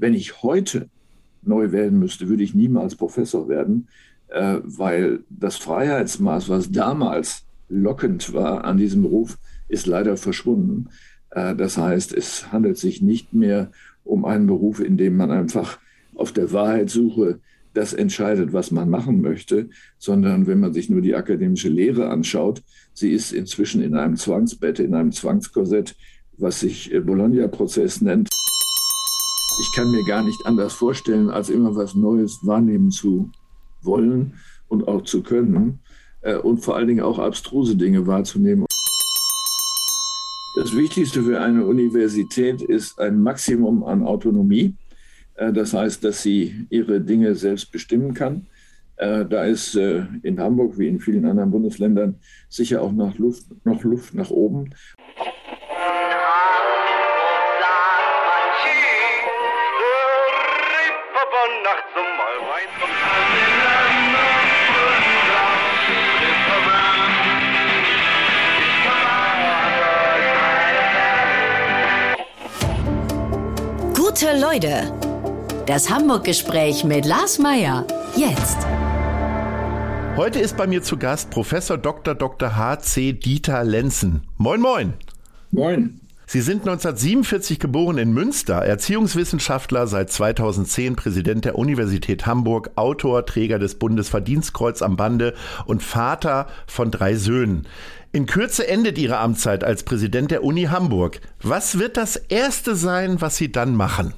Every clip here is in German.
Wenn ich heute neu wählen müsste, würde ich niemals Professor werden, äh, weil das Freiheitsmaß, was damals lockend war an diesem Beruf, ist leider verschwunden. Äh, das heißt, es handelt sich nicht mehr um einen Beruf, in dem man einfach auf der Wahrheitssuche das entscheidet, was man machen möchte, sondern wenn man sich nur die akademische Lehre anschaut, sie ist inzwischen in einem Zwangsbett, in einem Zwangskorsett, was sich äh, Bologna-Prozess nennt. Ich kann mir gar nicht anders vorstellen, als immer was Neues wahrnehmen zu wollen und auch zu können äh, und vor allen Dingen auch abstruse Dinge wahrzunehmen. Das Wichtigste für eine Universität ist ein Maximum an Autonomie. Äh, das heißt, dass sie ihre Dinge selbst bestimmen kann. Äh, da ist in Hamburg wie in vielen anderen Bundesländern sicher auch noch Luft, noch Luft nach oben. Gute Leute. Das Hamburg-Gespräch mit Lars Meier. Jetzt. Heute ist bei mir zu Gast Professor Dr. Dr. H.C. Dieter Lenzen. Moin, moin. Moin. Sie sind 1947 geboren in Münster, Erziehungswissenschaftler, seit 2010 Präsident der Universität Hamburg, Autor, Träger des Bundesverdienstkreuz am Bande und Vater von drei Söhnen. In Kürze endet Ihre Amtszeit als Präsident der Uni Hamburg. Was wird das Erste sein, was Sie dann machen?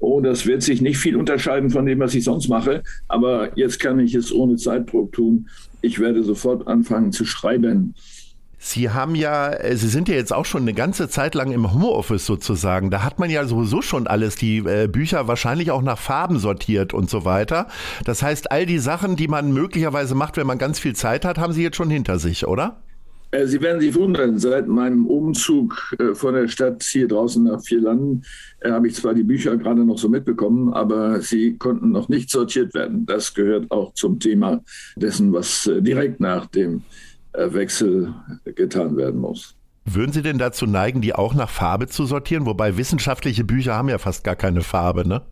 Oh, das wird sich nicht viel unterscheiden von dem, was ich sonst mache. Aber jetzt kann ich es ohne Zeitdruck tun. Ich werde sofort anfangen zu schreiben. Sie haben ja, äh, Sie sind ja jetzt auch schon eine ganze Zeit lang im Homeoffice sozusagen. Da hat man ja sowieso schon alles, die äh, Bücher wahrscheinlich auch nach Farben sortiert und so weiter. Das heißt, all die Sachen, die man möglicherweise macht, wenn man ganz viel Zeit hat, haben Sie jetzt schon hinter sich, oder? Äh, Sie werden sich wundern, seit meinem Umzug von der Stadt hier draußen nach vier Landen äh, habe ich zwar die Bücher gerade noch so mitbekommen, aber sie konnten noch nicht sortiert werden. Das gehört auch zum Thema dessen, was direkt nach dem Wechsel getan werden muss. Würden Sie denn dazu neigen, die auch nach Farbe zu sortieren? Wobei wissenschaftliche Bücher haben ja fast gar keine Farbe, ne?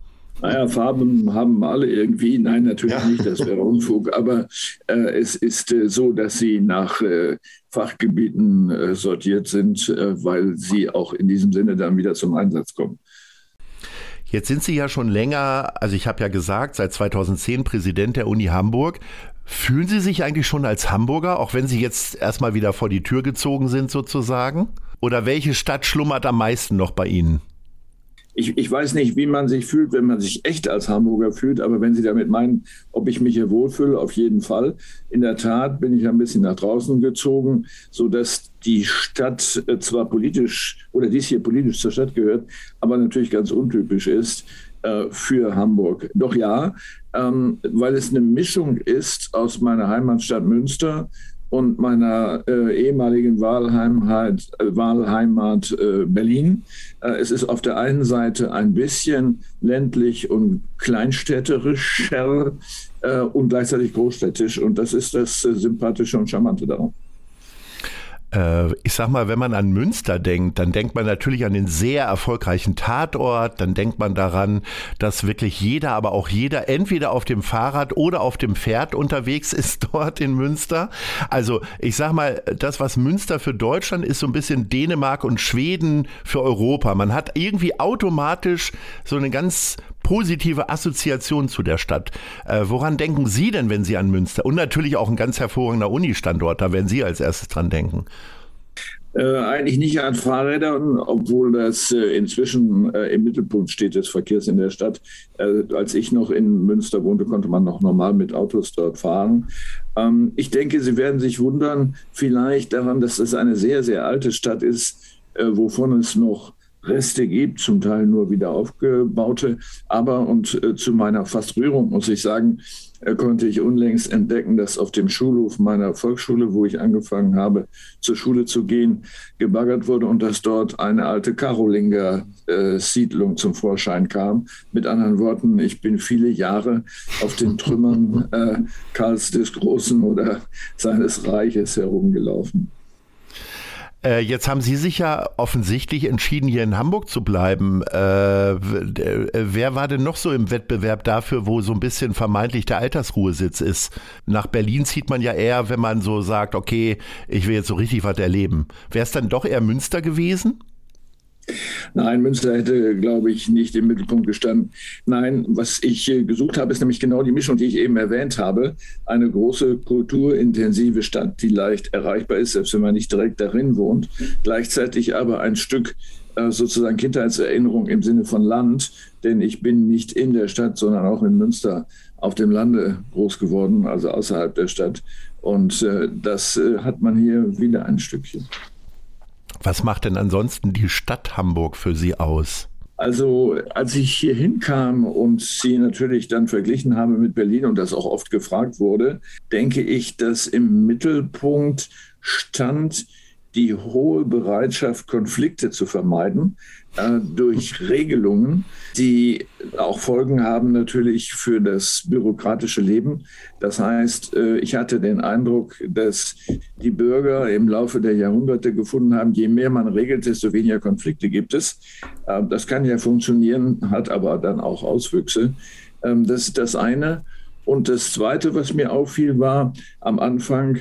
Naja, Farben haben alle irgendwie. Nein, natürlich ja. nicht, das wäre Unfug. Aber äh, es ist äh, so, dass sie nach äh, Fachgebieten äh, sortiert sind, äh, weil sie auch in diesem Sinne dann wieder zum Einsatz kommen. Jetzt sind Sie ja schon länger, also ich habe ja gesagt, seit 2010 Präsident der Uni Hamburg. Fühlen Sie sich eigentlich schon als Hamburger, auch wenn Sie jetzt erstmal wieder vor die Tür gezogen sind sozusagen? Oder welche Stadt schlummert am meisten noch bei Ihnen? ich, ich weiß nicht, wie man sich fühlt, wenn man sich echt als Hamburger fühlt, aber wenn Sie damit meinen, ob ich mich hier wohlfühle, auf jeden Fall. In der Tat bin ich ein bisschen nach draußen gezogen, so dass die Stadt äh, zwar politisch oder dies hier politisch zur Stadt gehört, aber natürlich ganz untypisch ist äh, für Hamburg. Doch ja, ähm, weil es eine Mischung ist aus meiner Heimatstadt Münster, und meiner äh, ehemaligen Wahlheimat, äh, Wahlheimat äh, Berlin. Äh, es ist auf der einen Seite ein bisschen ländlich und kleinstädterischer äh, und gleichzeitig großstädtisch. Und das ist das äh, Sympathische und Charmante daran. Äh, ich sag mal, wenn man an Münster denkt, dann denkt man natürlich an den sehr erfolgreichen Tatort, dann denkt man daran, dass wirklich jeder, aber auch jeder entweder auf dem Fahrrad oder auf dem Pferd unterwegs ist dort in Münster. Also ich sag mal, das, was Münster für Deutschland ist, so ein bisschen Dänemark und Schweden für Europa. Man hat irgendwie automatisch so eine ganz positive Assoziation zu der Stadt. Äh, woran denken Sie denn, wenn Sie an Münster? Und natürlich auch ein ganz hervorragender Uni-Standort, da werden Sie als erstes dran denken. Äh, eigentlich nicht an Fahrrädern, obwohl das äh, inzwischen äh, im Mittelpunkt steht des Verkehrs in der Stadt. Äh, als ich noch in Münster wohnte, konnte man noch normal mit Autos dort fahren. Ähm, ich denke, Sie werden sich wundern, vielleicht daran, dass das eine sehr, sehr alte Stadt ist, äh, wovon es noch Reste gibt, zum Teil nur wieder aufgebaute. Aber, und äh, zu meiner fast Rührung muss ich sagen, äh, konnte ich unlängst entdecken, dass auf dem Schulhof meiner Volksschule, wo ich angefangen habe, zur Schule zu gehen, gebaggert wurde und dass dort eine alte Karolinger-Siedlung äh, zum Vorschein kam. Mit anderen Worten, ich bin viele Jahre auf den Trümmern äh, Karls des Großen oder seines Reiches herumgelaufen. Äh, jetzt haben Sie sich ja offensichtlich entschieden, hier in Hamburg zu bleiben. Äh, wer war denn noch so im Wettbewerb dafür, wo so ein bisschen vermeintlich der Altersruhesitz ist? Nach Berlin zieht man ja eher, wenn man so sagt, okay, ich will jetzt so richtig was erleben. Wäre es dann doch eher Münster gewesen? Nein, Münster hätte, glaube ich, nicht im Mittelpunkt gestanden. Nein, was ich äh, gesucht habe, ist nämlich genau die Mischung, die ich eben erwähnt habe. Eine große kulturintensive Stadt, die leicht erreichbar ist, selbst wenn man nicht direkt darin wohnt. Gleichzeitig aber ein Stück äh, sozusagen Kindheitserinnerung im Sinne von Land, denn ich bin nicht in der Stadt, sondern auch in Münster auf dem Lande groß geworden, also außerhalb der Stadt. Und äh, das hat man hier wieder ein Stückchen. Was macht denn ansonsten die Stadt Hamburg für Sie aus? Also als ich hier hinkam und sie natürlich dann verglichen habe mit Berlin und das auch oft gefragt wurde, denke ich, dass im Mittelpunkt stand die hohe Bereitschaft, Konflikte zu vermeiden äh, durch Regelungen, die auch Folgen haben natürlich für das bürokratische Leben. Das heißt, äh, ich hatte den Eindruck, dass die Bürger im Laufe der Jahrhunderte gefunden haben, je mehr man regelt, desto weniger Konflikte gibt es. Äh, das kann ja funktionieren, hat aber dann auch Auswüchse. Ähm, das ist das eine. Und das Zweite, was mir auffiel, war am Anfang,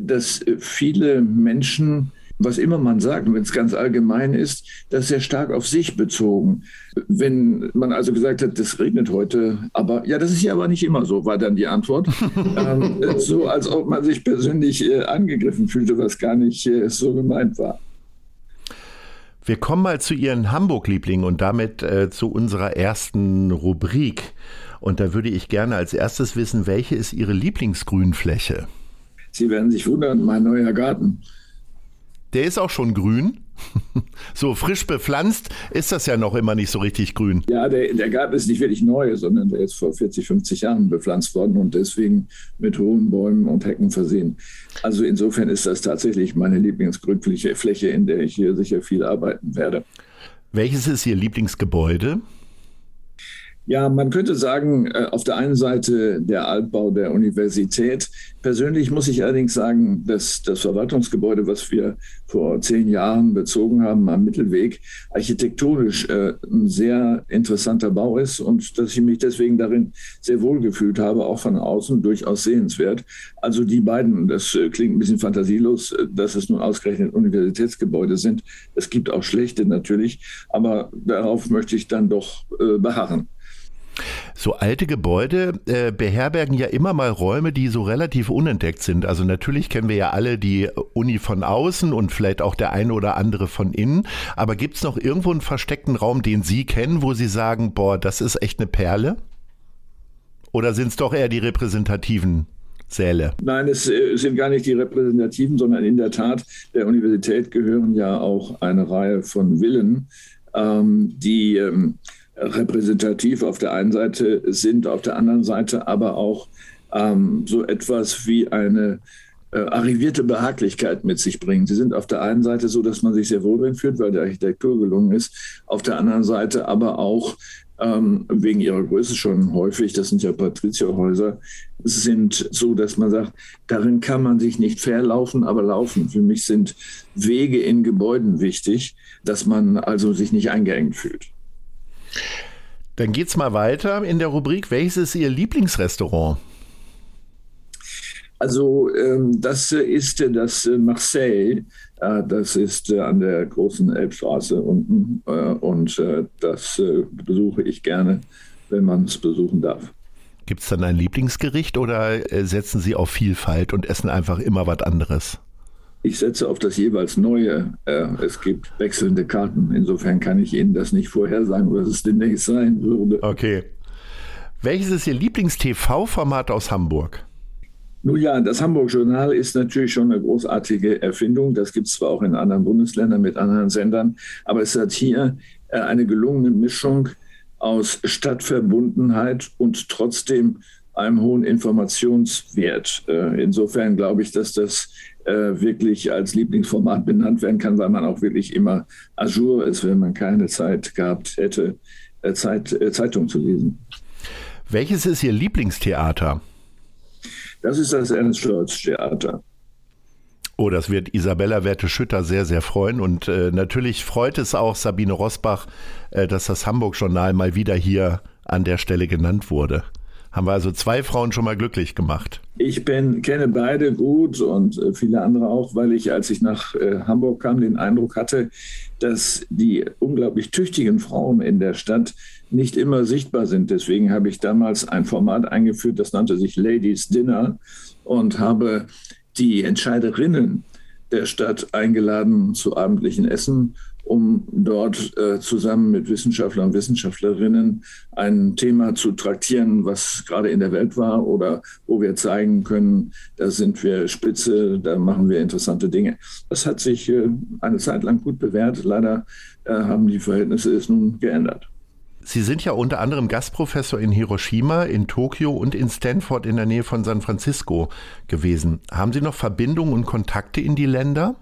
dass viele Menschen, was immer man sagt, wenn es ganz allgemein ist, das sehr stark auf sich bezogen. Wenn man also gesagt hat, das regnet heute, aber ja, das ist ja aber nicht immer so, war dann die Antwort. ähm, so, als ob man sich persönlich äh, angegriffen fühlte, was gar nicht äh, so gemeint war. Wir kommen mal zu Ihren Hamburg-Lieblingen und damit äh, zu unserer ersten Rubrik. Und da würde ich gerne als erstes wissen, welche ist Ihre Lieblingsgrünfläche? Sie werden sich wundern, mein neuer Garten. Der ist auch schon grün. So frisch bepflanzt ist das ja noch immer nicht so richtig grün. Ja, der, der Garten ist nicht wirklich neu, sondern der ist vor 40, 50 Jahren bepflanzt worden und deswegen mit hohen Bäumen und Hecken versehen. Also insofern ist das tatsächlich meine Lieblingsgrünfläche, in der ich hier sicher viel arbeiten werde. Welches ist Ihr Lieblingsgebäude? Ja, man könnte sagen, äh, auf der einen Seite der Altbau der Universität. Persönlich muss ich allerdings sagen, dass das Verwaltungsgebäude, was wir vor zehn Jahren bezogen haben am Mittelweg, architektonisch äh, ein sehr interessanter Bau ist und dass ich mich deswegen darin sehr wohl gefühlt habe, auch von außen durchaus sehenswert. Also die beiden, das äh, klingt ein bisschen fantasielos, dass es nun ausgerechnet Universitätsgebäude sind. Es gibt auch schlechte natürlich, aber darauf möchte ich dann doch beharren. So alte Gebäude äh, beherbergen ja immer mal Räume, die so relativ unentdeckt sind. Also natürlich kennen wir ja alle die Uni von außen und vielleicht auch der eine oder andere von innen. Aber gibt es noch irgendwo einen versteckten Raum, den Sie kennen, wo Sie sagen, boah, das ist echt eine Perle? Oder sind es doch eher die repräsentativen Säle? Nein, es äh, sind gar nicht die repräsentativen, sondern in der Tat der Universität gehören ja auch eine Reihe von Villen, ähm, die ähm, repräsentativ auf der einen Seite sind, auf der anderen Seite aber auch ähm, so etwas wie eine äh, arrivierte Behaglichkeit mit sich bringen. Sie sind auf der einen Seite so, dass man sich sehr wohl drin fühlt, weil die Architektur gelungen ist, auf der anderen Seite aber auch ähm, wegen ihrer Größe schon häufig, das sind ja Patrizierhäuser, sind so, dass man sagt, darin kann man sich nicht verlaufen, aber laufen. Für mich sind Wege in Gebäuden wichtig, dass man also sich nicht eingeengt fühlt. Dann geht's mal weiter in der Rubrik. Welches ist Ihr Lieblingsrestaurant? Also ähm, das ist das Marseille. Äh, das ist äh, an der großen Elbstraße unten äh, und äh, das äh, besuche ich gerne, wenn man es besuchen darf. Gibt es dann ein Lieblingsgericht oder äh, setzen Sie auf Vielfalt und essen einfach immer was anderes? Ich setze auf das jeweils Neue. Äh, es gibt wechselnde Karten. Insofern kann ich Ihnen das nicht vorhersagen, was es demnächst sein würde. Okay. Welches ist Ihr Lieblings-TV-Format aus Hamburg? Nun ja, das Hamburg-Journal ist natürlich schon eine großartige Erfindung. Das gibt es zwar auch in anderen Bundesländern mit anderen Sendern, aber es hat hier äh, eine gelungene Mischung aus Stadtverbundenheit und trotzdem einem hohen Informationswert. Äh, insofern glaube ich, dass das wirklich als Lieblingsformat benannt werden kann, weil man auch wirklich immer ajour ist, wenn man keine Zeit gehabt hätte, äh, Zeit, äh, Zeitung zu lesen. Welches ist Ihr Lieblingstheater? Das ist das Ernst Stolz Theater. Oh, das wird Isabella Werte-Schütter sehr, sehr freuen. Und äh, natürlich freut es auch Sabine Rosbach, äh, dass das Hamburg-Journal mal wieder hier an der Stelle genannt wurde. Haben wir also zwei Frauen schon mal glücklich gemacht. Ich bin, kenne beide gut und äh, viele andere auch, weil ich, als ich nach äh, Hamburg kam, den Eindruck hatte, dass die unglaublich tüchtigen Frauen in der Stadt nicht immer sichtbar sind. Deswegen habe ich damals ein Format eingeführt, das nannte sich Ladies Dinner und habe die Entscheiderinnen der Stadt eingeladen zu abendlichen Essen, um dort äh, zusammen mit Wissenschaftlern und Wissenschaftlerinnen ein Thema zu traktieren, was gerade in der Welt war oder wo wir zeigen können, da sind wir spitze, da machen wir interessante Dinge. Das hat sich äh, eine Zeit lang gut bewährt. Leider äh, haben die Verhältnisse es nun geändert. Sie sind ja unter anderem Gastprofessor in Hiroshima, in Tokio und in Stanford in der Nähe von San Francisco gewesen. Haben Sie noch Verbindungen und Kontakte in die Länder?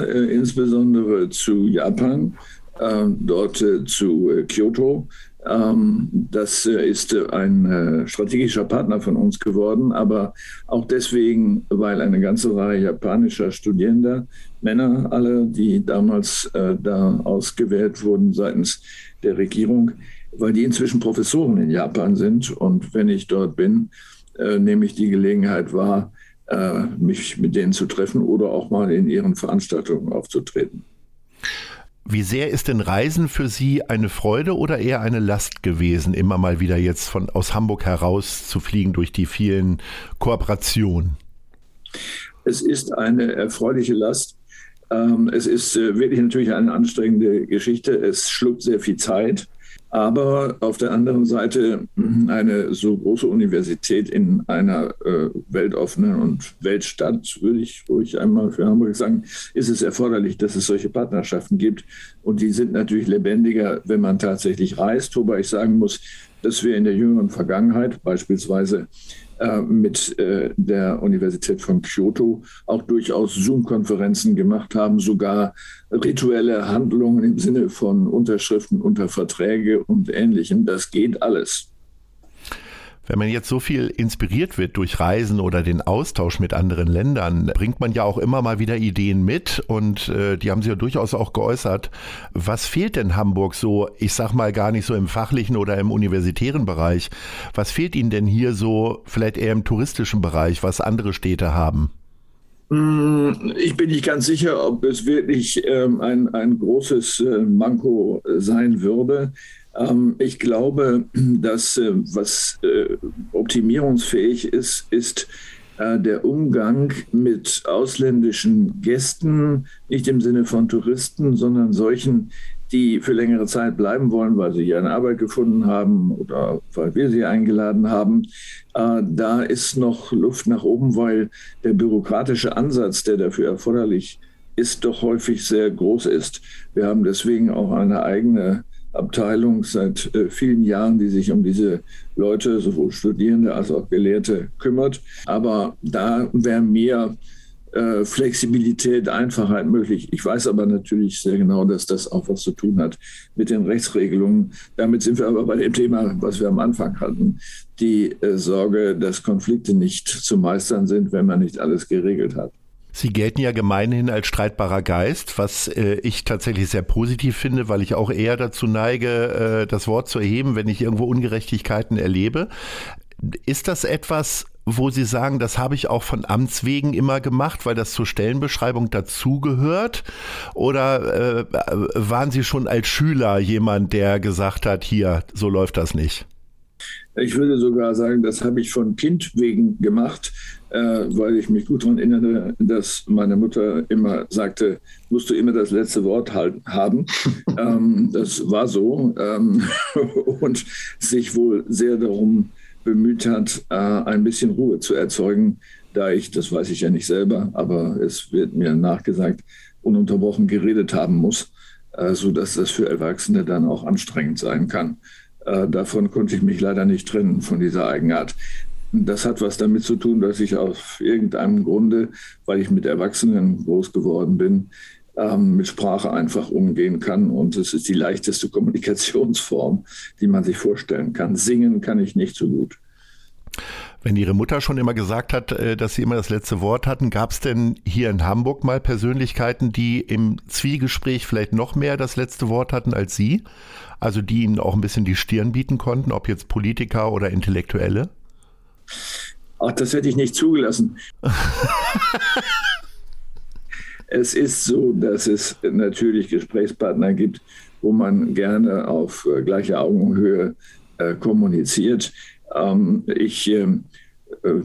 Äh, insbesondere zu Japan, äh, dort äh, zu Kyoto. Ähm, das ist ein strategischer Partner von uns geworden, aber auch deswegen, weil eine ganze Reihe japanischer Studierender, Männer alle, die damals da ausgewählt wurden seitens der Regierung, weil die inzwischen Professoren in Japan sind. Und wenn ich dort bin, nehme ich die Gelegenheit wahr, äh, mich mit denen zu treffen oder auch mal in ihren Veranstaltungen aufzutreten. Wie sehr ist denn Reisen für Sie eine Freude oder eher eine Last gewesen, immer mal wieder jetzt von aus Hamburg heraus zu fliegen durch die vielen Kooperationen? Es ist eine erfreuliche Last, ähm, es ist äh, wirklich natürlich eine anstrengende Geschichte. Es schluckt sehr viel Zeit. Aber auf der anderen Seite mhm, eine so große Universität in einer äh, weltoffenen und Weltstadt, würde ich ruhig einmal für Hamburg sagen, ist es erforderlich, dass es solche Partnerschaften gibt. Und die sind natürlich lebendiger, wenn man tatsächlich reist. Wobei ich sagen muss, dass wir in der jüngeren Vergangenheit beispielsweise äh, mit äh, der Universität von Kyoto auch durchaus Zoom-Konferenzen gemacht haben, sogar rituelle Handlungen im Sinne von Unterschriften unter Verträge und Ähnlichem. Das geht alles. Wenn man jetzt so viel inspiriert wird durch Reisen oder den Austausch mit anderen Ländern, bringt man ja auch immer mal wieder Ideen mit und äh, die haben Sie ja durchaus auch geäußert. Was fehlt denn Hamburg so, ich sag mal gar nicht so im fachlichen oder im universitären Bereich, was fehlt Ihnen denn hier so vielleicht eher im touristischen Bereich, was andere Städte haben? Hm, ich bin nicht ganz sicher, ob es wirklich ähm, ein, ein großes äh, Manko sein würde. Ähm, ich glaube, dass äh, was äh, optimierungsfähig ist, ist äh, der Umgang mit ausländischen Gästen, nicht im Sinne von Touristen, sondern solchen, die für längere Zeit bleiben wollen, weil sie hier eine Arbeit gefunden haben oder weil wir sie eingeladen haben. Da ist noch Luft nach oben, weil der bürokratische Ansatz, der dafür erforderlich ist, doch häufig sehr groß ist. Wir haben deswegen auch eine eigene Abteilung seit äh, vielen Jahren, die sich um diese Leute, sowohl Studierende als auch Gelehrte, kümmert. Aber da wäre mehr äh, Flexibilität, Einfachheit möglich. Ich weiß aber natürlich sehr genau, dass das auch was zu tun hat mit den Rechtsregelungen. Damit sind wir aber bei dem Thema, was wir am Anfang hatten, die äh, Sorge, dass Konflikte nicht zu meistern sind, wenn man nicht alles geregelt hat. Sie gelten ja gemeinhin als streitbarer Geist, was äh, ich tatsächlich sehr positiv finde, weil ich auch eher dazu neige, äh, das Wort zu erheben, wenn ich irgendwo Ungerechtigkeiten erlebe. Ist das etwas, wo Sie sagen, das habe ich auch von Amts wegen immer gemacht, weil das zur Stellenbeschreibung dazugehört? Oder äh, waren Sie schon als Schüler jemand, der gesagt hat, hier, so läuft das nicht? Ich würde sogar sagen, das habe ich von Kind wegen gemacht, äh, weil ich mich gut daran erinnere, dass meine Mutter immer sagte, musst du immer das letzte Wort halten, haben. ähm, das war so ähm, und sich wohl sehr darum bemüht hat, äh, ein bisschen Ruhe zu erzeugen, da ich, das weiß ich ja nicht selber, aber es wird mir nachgesagt, ununterbrochen geredet haben muss, äh, sodass das für Erwachsene dann auch anstrengend sein kann. Äh, davon konnte ich mich leider nicht trennen, von dieser Eigenart. Das hat was damit zu tun, dass ich aus irgendeinem Grunde, weil ich mit Erwachsenen groß geworden bin, ähm, mit Sprache einfach umgehen kann. Und es ist die leichteste Kommunikationsform, die man sich vorstellen kann. Singen kann ich nicht so gut. Wenn Ihre Mutter schon immer gesagt hat, äh, dass Sie immer das letzte Wort hatten, gab es denn hier in Hamburg mal Persönlichkeiten, die im Zwiegespräch vielleicht noch mehr das letzte Wort hatten als Sie? Also die Ihnen auch ein bisschen die Stirn bieten konnten, ob jetzt Politiker oder Intellektuelle? Ach, das hätte ich nicht zugelassen. es ist so, dass es natürlich Gesprächspartner gibt, wo man gerne auf äh, gleicher Augenhöhe äh, kommuniziert. Ähm, ich äh, äh,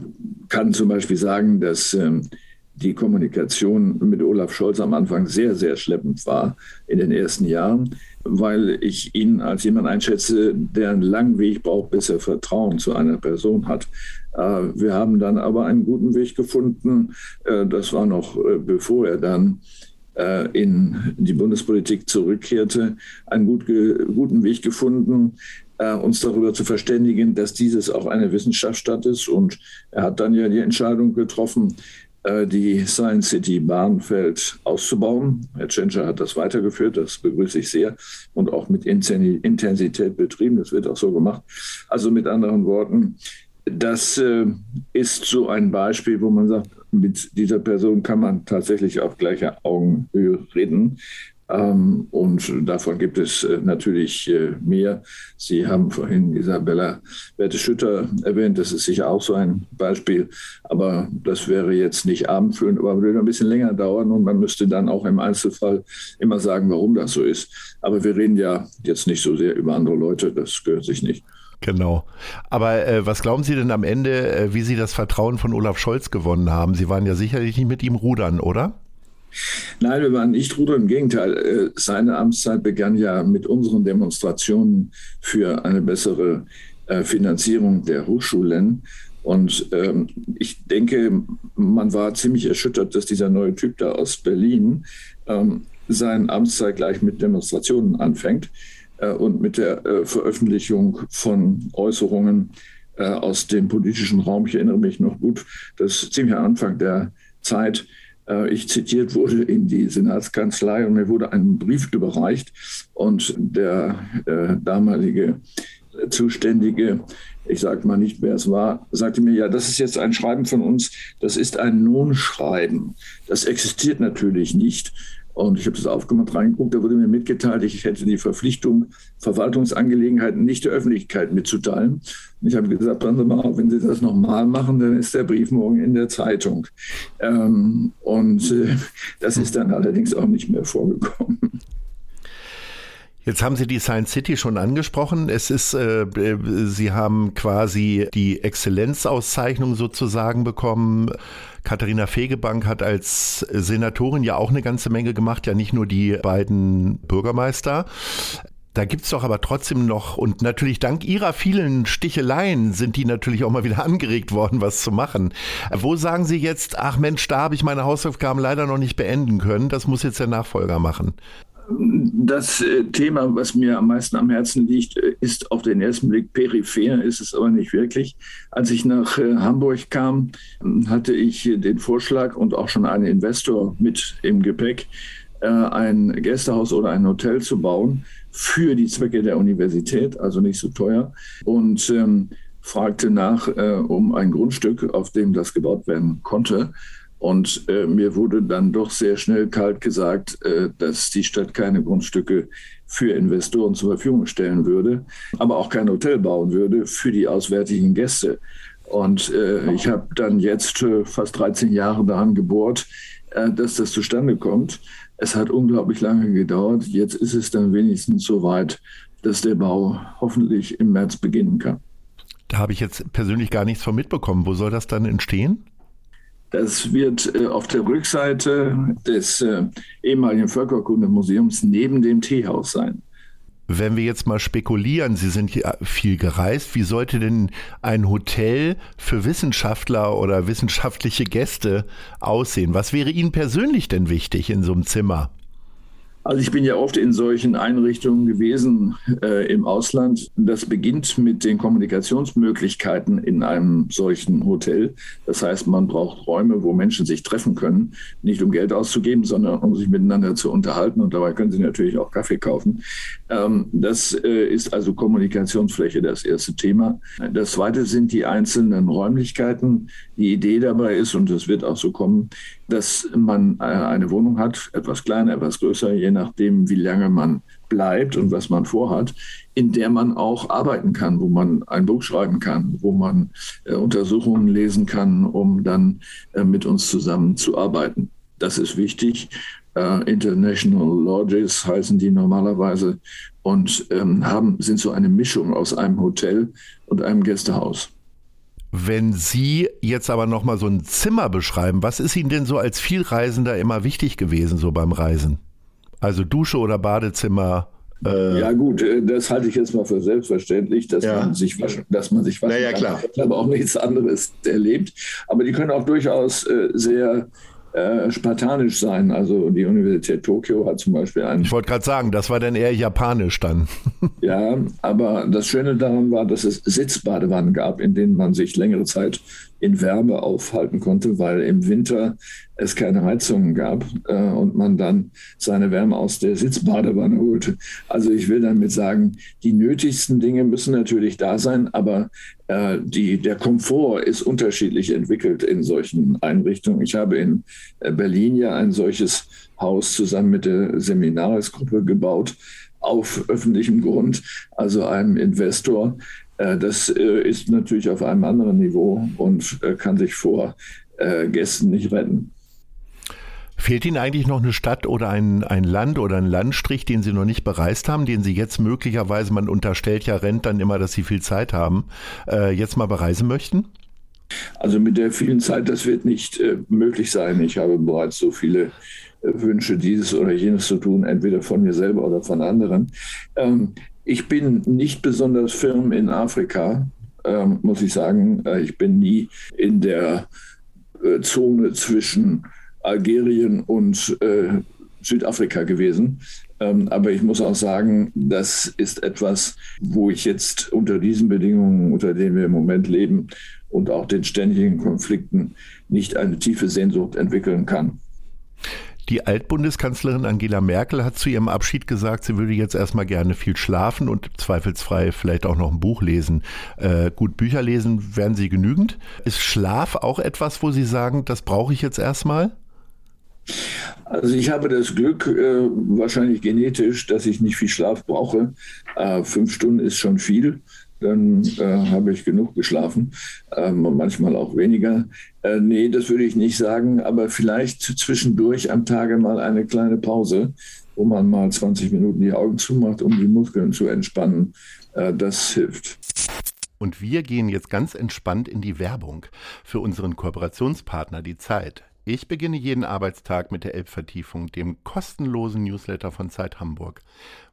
kann zum Beispiel sagen, dass ähm, die Kommunikation mit Olaf Scholz am Anfang sehr, sehr schleppend war in den ersten Jahren, weil ich ihn als jemand einschätze, der einen langen Weg braucht, bis er Vertrauen zu einer Person hat. Äh, wir haben dann aber einen guten Weg gefunden. Das war noch bevor er dann in die Bundespolitik zurückkehrte, einen gut, guten Weg gefunden, äh, uns darüber zu verständigen, dass dieses auch eine Wissenschaftsstadt ist. Und er hat dann ja die Entscheidung getroffen, äh, die Science City Bahnfeld auszubauen. Herr Tschentscher hat das weitergeführt, das begrüße ich sehr und auch mit Intensität betrieben. Das wird auch so gemacht. Also mit anderen Worten, das äh, ist so ein Beispiel, wo man sagt, mit dieser Person kann man tatsächlich auf gleicher Augenhöhe reden. Ähm, und davon gibt es äh, natürlich äh, mehr. Sie haben vorhin Isabella Werte-Schütter erwähnt. Das ist sicher auch so ein Beispiel. Aber das wäre jetzt nicht abendfüllend, aber würde ein bisschen länger dauern. Und man müsste dann auch im Einzelfall immer sagen, warum das so ist. Aber wir reden ja jetzt nicht so sehr über andere Leute. Das gehört sich nicht. Genau. Aber äh, was glauben Sie denn am Ende, äh, wie Sie das Vertrauen von Olaf Scholz gewonnen haben? Sie waren ja sicherlich nicht mit ihm rudern, oder? Nein, wir waren nicht Ruder. Im Gegenteil, äh, seine Amtszeit begann ja mit unseren Demonstrationen für eine bessere äh, Finanzierung der Hochschulen. Und ähm, ich denke, man war ziemlich erschüttert, dass dieser neue Typ da aus Berlin ähm, seine Amtszeit gleich mit Demonstrationen anfängt äh, und mit der äh, Veröffentlichung von Äußerungen äh, aus dem politischen Raum. Ich erinnere mich noch gut, dass ziemlich am Anfang der Zeit ich zitiert wurde in die Senatskanzlei und mir wurde ein Brief überreicht und der äh, damalige Zuständige, ich sage mal nicht, wer es war, sagte mir, ja, das ist jetzt ein Schreiben von uns, das ist ein Nun-Schreiben. Das existiert natürlich nicht. Und ich habe das aufgemacht, reingeguckt, da wurde mir mitgeteilt, ich hätte die Verpflichtung, Verwaltungsangelegenheiten nicht der Öffentlichkeit mitzuteilen. Und ich habe gesagt, passen Sie mal auf, wenn Sie das nochmal machen, dann ist der Brief morgen in der Zeitung. Ähm, und äh, das ist dann allerdings auch nicht mehr vorgekommen. Jetzt haben Sie die Science City schon angesprochen. Es ist, äh, Sie haben quasi die Exzellenzauszeichnung sozusagen bekommen. Katharina Fegebank hat als Senatorin ja auch eine ganze Menge gemacht, ja nicht nur die beiden Bürgermeister. Da gibt's doch aber trotzdem noch, und natürlich dank ihrer vielen Sticheleien sind die natürlich auch mal wieder angeregt worden, was zu machen. Wo sagen Sie jetzt, ach Mensch, da habe ich meine Hausaufgaben leider noch nicht beenden können, das muss jetzt der Nachfolger machen? Das äh, Thema, was mir am meisten am Herzen liegt, äh, ist auf den ersten Blick peripher, ist es aber nicht wirklich. Als ich nach äh, Hamburg kam, hatte ich den Vorschlag und auch schon einen Investor mit im Gepäck, ein Gästehaus oder ein Hotel zu bauen für die Zwecke der Universität, also nicht so teuer. Und ähm, fragte nach äh, um ein Grundstück, auf dem das gebaut werden konnte. Und äh, mir wurde dann doch sehr schnell kalt gesagt, äh, dass die Stadt keine Grundstücke für Investoren zur Verfügung stellen würde, aber auch kein Hotel bauen würde für die auswärtigen Gäste. Und äh, ich habe dann jetzt äh, fast 13 Jahre daran gebohrt, äh, dass das zustande kommt. Es hat unglaublich lange gedauert. Jetzt ist es dann wenigstens so weit, dass der Bau hoffentlich im März beginnen kann. Da habe ich jetzt persönlich gar nichts von mitbekommen. Wo soll das dann entstehen? Das wird äh, auf der Rückseite des äh, ehemaligen Völkerkundemuseums neben dem Teehaus sein. Wenn wir jetzt mal spekulieren, Sie sind viel gereist, wie sollte denn ein Hotel für Wissenschaftler oder wissenschaftliche Gäste aussehen? Was wäre Ihnen persönlich denn wichtig in so einem Zimmer? Also ich bin ja oft in solchen Einrichtungen gewesen äh, im Ausland. Das beginnt mit den Kommunikationsmöglichkeiten in einem solchen Hotel. Das heißt, man braucht Räume, wo Menschen sich treffen können, nicht um Geld auszugeben, sondern um sich miteinander zu unterhalten. Und dabei können sie natürlich auch Kaffee kaufen. Ähm, das äh, ist also Kommunikationsfläche das erste Thema. Das zweite sind die einzelnen Räumlichkeiten. Die Idee dabei ist, und es wird auch so kommen, dass man äh, eine Wohnung hat, etwas kleiner, etwas größer, je nachdem, wie lange man bleibt und was man vorhat, in der man auch arbeiten kann, wo man ein Buch schreiben kann, wo man äh, Untersuchungen lesen kann, um dann äh, mit uns zusammen zu arbeiten. Das ist wichtig. Äh, International Lodges heißen die normalerweise und ähm, haben, sind so eine Mischung aus einem Hotel und einem Gästehaus. Wenn Sie jetzt aber noch mal so ein Zimmer beschreiben, was ist Ihnen denn so als Vielreisender immer wichtig gewesen so beim Reisen? Also Dusche oder Badezimmer? Äh ja gut, äh, das halte ich jetzt mal für selbstverständlich, dass ja. man sich waschen, dass man sich waschen naja, kann. Klar. Ich habe auch nichts anderes erlebt. Aber die können auch durchaus äh, sehr äh, spartanisch sein. Also die Universität Tokio hat zum Beispiel einen. Ich wollte gerade sagen, das war dann eher japanisch dann. ja, aber das Schöne daran war, dass es Sitzbadewannen gab, in denen man sich längere Zeit in Wärme aufhalten konnte, weil im Winter es keine Heizungen gab äh, und man dann seine Wärme aus der Sitzbadewanne holte. Also ich will damit sagen, die nötigsten Dinge müssen natürlich da sein, aber äh, die, der Komfort ist unterschiedlich entwickelt in solchen Einrichtungen. Ich habe in äh, Berlin ja ein solches Haus zusammen mit der Seminaresgruppe gebaut auf öffentlichem Grund, also einem Investor, das äh, ist natürlich auf einem anderen Niveau und äh, kann sich vor Gästen nicht retten. Fehlt Ihnen eigentlich noch eine Stadt oder ein, ein Land oder ein Landstrich, den Sie noch nicht bereist haben, den Sie jetzt möglicherweise, man unterstellt ja Rent dann immer, dass Sie viel Zeit haben, jetzt mal bereisen möchten? Also mit der vielen Zeit, das wird nicht äh, möglich sein. Ich habe bereits so viele äh, Wünsche, dieses oder jenes zu tun, entweder von mir selber oder von anderen. Ich bin nicht besonders firm in Afrika, ähm, muss ich sagen. Äh, ich bin nie in der äh, Zone zwischen Algerien und äh, Südafrika gewesen. Ähm, aber ich muss auch sagen, das ist etwas, wo ich jetzt unter diesen Bedingungen, unter denen wir im Moment leben und auch den ständigen Konflikten nicht eine tiefe Sehnsucht entwickeln kann. Die Altbundeskanzlerin Angela Merkel hat zu ihrem Abschied gesagt, sie würde jetzt erstmal gerne viel schlafen und zweifelsfrei vielleicht auch noch ein Buch lesen. Äh, gut, Bücher lesen werden Sie genügend. Ist Schlaf auch etwas, wo Sie sagen, das brauche ich jetzt erstmal? Also ich habe das Glück, äh, wahrscheinlich genetisch, dass ich nicht viel Schlaf brauche. Äh, fünf Stunden ist schon viel dann äh, habe ich genug geschlafen, ähm, manchmal auch weniger. Äh, nee, das würde ich nicht sagen, aber vielleicht zwischendurch am Tage mal eine kleine Pause, wo man mal 20 Minuten die Augen zumacht, um die Muskeln zu entspannen. Äh, das hilft. Und wir gehen jetzt ganz entspannt in die Werbung für unseren Kooperationspartner Die Zeit. Ich beginne jeden Arbeitstag mit der Elbvertiefung, dem kostenlosen Newsletter von Zeit Hamburg.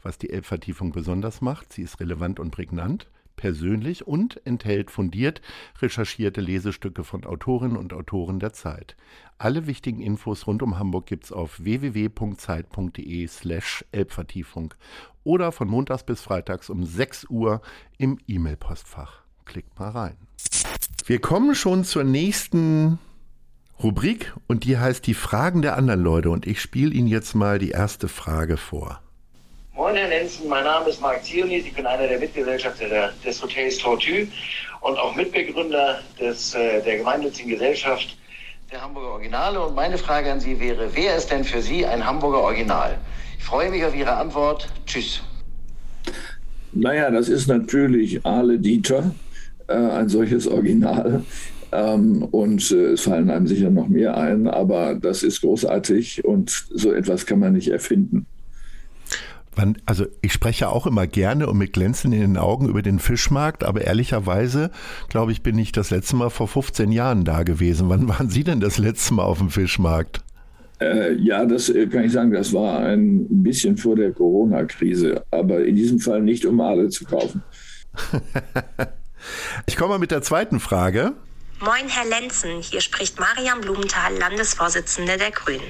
Was die Elbvertiefung besonders macht, sie ist relevant und prägnant persönlich und enthält fundiert recherchierte Lesestücke von Autorinnen und Autoren der Zeit. Alle wichtigen Infos rund um Hamburg gibt's auf www.zeit.de slash Elbvertiefung oder von montags bis freitags um 6 Uhr im E-Mail-Postfach. Klickt mal rein. Wir kommen schon zur nächsten Rubrik und die heißt die Fragen der anderen Leute und ich spiele Ihnen jetzt mal die erste Frage vor. Moin, Herr Lenzen, mein Name ist Marc Zionis, ich bin einer der Mitgesellschafter des Hotels Tortue und auch Mitbegründer des, äh, der gemeinnützigen Gesellschaft der Hamburger Originale. Und meine Frage an Sie wäre, wer ist denn für Sie ein Hamburger Original? Ich freue mich auf Ihre Antwort. Tschüss. Naja, das ist natürlich Ale Dieter, äh, ein solches Original. Ähm, und äh, es fallen einem sicher noch mehr ein, aber das ist großartig und so etwas kann man nicht erfinden. Wann, also ich spreche auch immer gerne und mit Glänzen in den Augen über den Fischmarkt, aber ehrlicherweise, glaube ich, bin ich das letzte Mal vor 15 Jahren da gewesen. Wann waren Sie denn das letzte Mal auf dem Fischmarkt? Äh, ja, das äh, kann ich sagen, das war ein bisschen vor der Corona-Krise, aber in diesem Fall nicht, um Aale zu kaufen. ich komme mal mit der zweiten Frage. Moin, Herr Lenzen, hier spricht Marian Blumenthal, Landesvorsitzende der Grünen.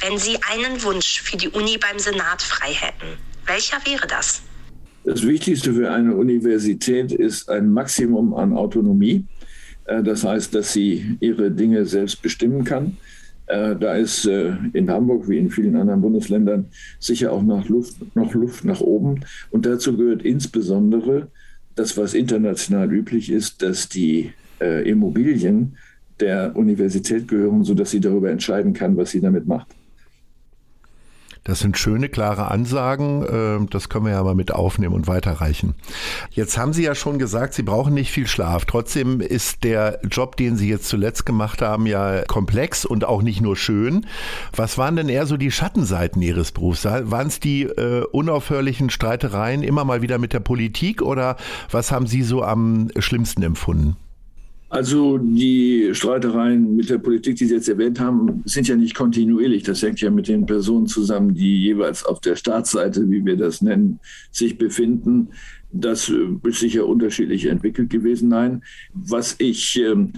Wenn Sie einen Wunsch für die Uni beim Senat frei hätten, welcher wäre das? Das Wichtigste für eine Universität ist ein Maximum an Autonomie. Äh, das heißt, dass sie ihre Dinge selbst bestimmen kann. Äh, da ist äh, in Hamburg wie in vielen anderen Bundesländern sicher auch noch Luft, noch Luft nach oben. Und dazu gehört insbesondere das, was international üblich ist, dass die Immobilien der Universität gehören, sodass sie darüber entscheiden kann, was sie damit macht. Das sind schöne, klare Ansagen. Ähm, das können wir ja mal mit aufnehmen und weiterreichen. Jetzt haben Sie ja schon gesagt, Sie brauchen nicht viel Schlaf. Trotzdem ist der Job, den Sie jetzt zuletzt gemacht haben, ja komplex und auch nicht nur schön. Was waren denn eher so die Schattenseiten Ihres Berufs? Waren es die äh, unaufhörlichen Streitereien immer mal wieder mit der Politik oder was haben Sie so am schlimmsten empfunden? Also die Streitereien mit der Politik, die Sie jetzt erwähnt haben, sind ja nicht kontinuierlich. Das hängt ja mit den Personen zusammen, die jeweils auf der Staatsseite, wie wir das nennen, sich befinden. Das ist sicher unterschiedlich entwickelt gewesen. Nein, was ich ähm,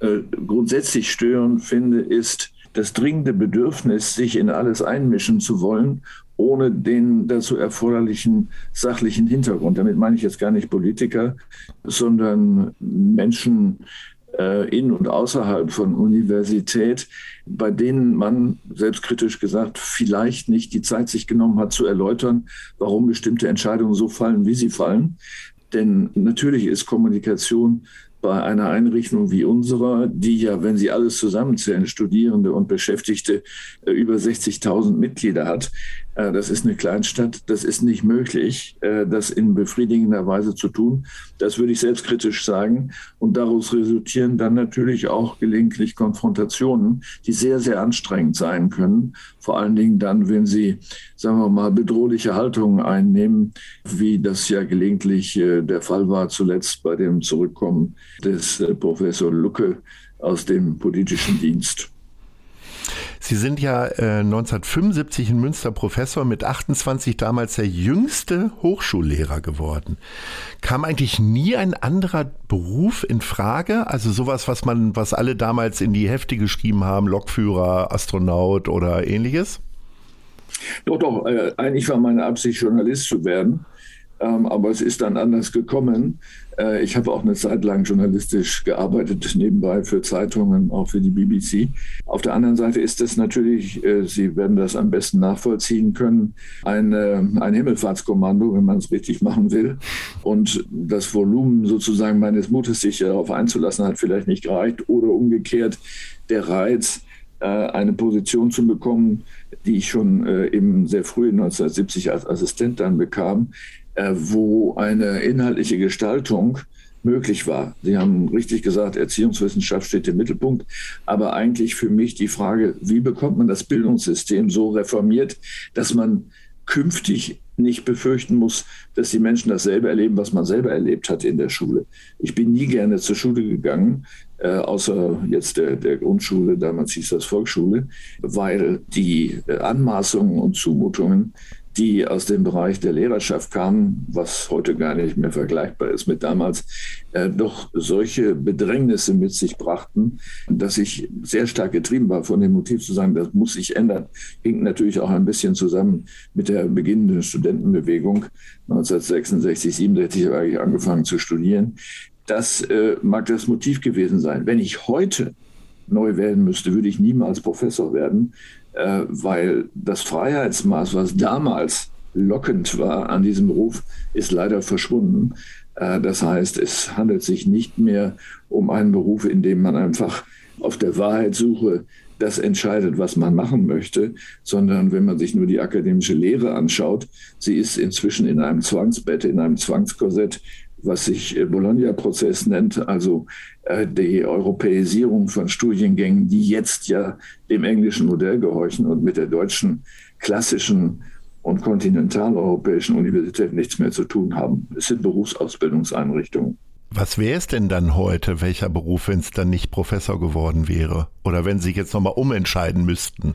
äh, grundsätzlich störend finde, ist das dringende Bedürfnis, sich in alles einmischen zu wollen ohne den dazu erforderlichen sachlichen Hintergrund. Damit meine ich jetzt gar nicht Politiker, sondern Menschen äh, in und außerhalb von Universität, bei denen man selbstkritisch gesagt vielleicht nicht die Zeit sich genommen hat zu erläutern, warum bestimmte Entscheidungen so fallen, wie sie fallen. Denn natürlich ist Kommunikation bei einer Einrichtung wie unserer, die ja, wenn Sie alles zusammenzählen, Studierende und Beschäftigte, äh, über 60.000 Mitglieder hat, das ist eine Kleinstadt, das ist nicht möglich, äh, das in befriedigender Weise zu tun. Das würde ich selbstkritisch sagen. Und daraus resultieren dann natürlich auch gelegentlich Konfrontationen, die sehr, sehr anstrengend sein können. Vor allen Dingen dann, wenn sie, sagen wir mal, bedrohliche Haltungen einnehmen, wie das ja gelegentlich äh, der Fall war zuletzt bei dem Zurückkommen des Professor Lucke aus dem politischen Dienst. Sie sind ja äh, 1975 in Münster Professor, mit 28 damals der jüngste Hochschullehrer geworden. Kam eigentlich nie ein anderer Beruf in Frage? Also sowas, was man, was alle damals in die Hefte geschrieben haben, Lokführer, Astronaut oder ähnliches? Doch, doch, äh, eigentlich war meine Absicht, Journalist zu werden. Ähm, aber es ist dann anders gekommen. Äh, ich habe auch eine Zeit lang journalistisch gearbeitet, nebenbei für Zeitungen, auch für die BBC. Auf der anderen Seite ist es natürlich, äh, Sie werden das am besten nachvollziehen können, ein, ein Himmelfahrtskommando, wenn man es richtig machen will. Und das Volumen sozusagen meines Mutes, sich darauf einzulassen, hat vielleicht nicht gereicht. Oder umgekehrt der Reiz, äh, eine Position zu bekommen, die ich schon eben sehr früh 1970 als Assistent dann bekam, äh, wo eine inhaltliche Gestaltung möglich war. Sie haben richtig gesagt, Erziehungswissenschaft steht im Mittelpunkt, aber eigentlich für mich die Frage, wie bekommt man das Bildungssystem so reformiert, dass man künftig nicht befürchten muss, dass die Menschen dasselbe erleben, was man selber erlebt hat in der Schule. Ich bin nie gerne zur Schule gegangen, äh, außer jetzt der, der Grundschule, damals hieß das Volksschule, weil die äh, Anmaßungen und Zumutungen die aus dem Bereich der Lehrerschaft kamen, was heute gar nicht mehr vergleichbar ist mit damals, äh, doch solche Bedrängnisse mit sich brachten, dass ich sehr stark getrieben war von dem Motiv zu sagen, das muss sich ändern. Hing natürlich auch ein bisschen zusammen mit der beginnenden Studentenbewegung. 1966, 67 habe ich angefangen zu studieren. Das äh, mag das Motiv gewesen sein. Wenn ich heute neu werden müsste, würde ich niemals Professor werden, äh, weil das Freiheitsmaß, was damals lockend war an diesem Beruf, ist leider verschwunden. Äh, das heißt, es handelt sich nicht mehr um einen Beruf, in dem man einfach auf der Wahrheitssuche das entscheidet, was man machen möchte, sondern wenn man sich nur die akademische Lehre anschaut, sie ist inzwischen in einem Zwangsbett, in einem Zwangskorsett, was sich äh, Bologna-Prozess nennt, also äh, die Europäisierung von Studiengängen, die jetzt ja dem englischen Modell gehorchen und mit der deutschen klassischen und kontinentaleuropäischen Universität nichts mehr zu tun haben. Es sind Berufsausbildungseinrichtungen. Was wäre es denn dann heute, welcher Beruf, wenn es dann nicht Professor geworden wäre? Oder wenn Sie sich jetzt nochmal umentscheiden müssten?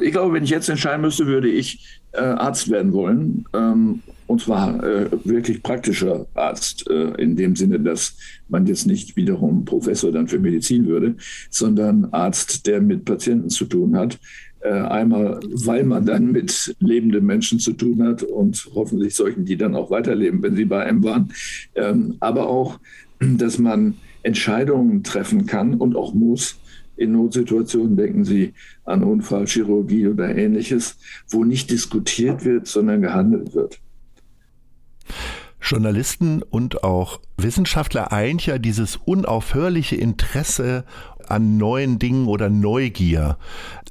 Ich glaube, wenn ich jetzt entscheiden müsste, würde ich äh, Arzt werden wollen. Ähm, Und zwar äh, wirklich praktischer Arzt, äh, in dem Sinne, dass man jetzt nicht wiederum Professor dann für Medizin würde, sondern Arzt, der mit Patienten zu tun hat. Äh, einmal, weil man dann mit lebenden Menschen zu tun hat und hoffentlich solchen, die dann auch weiterleben, wenn sie bei einem waren. Ähm, aber auch, dass man Entscheidungen treffen kann und auch muss, in Notsituationen, denken Sie an Unfallchirurgie oder ähnliches, wo nicht diskutiert wird, sondern gehandelt wird. Journalisten und auch Wissenschaftler eint ja dieses unaufhörliche Interesse an neuen Dingen oder Neugier.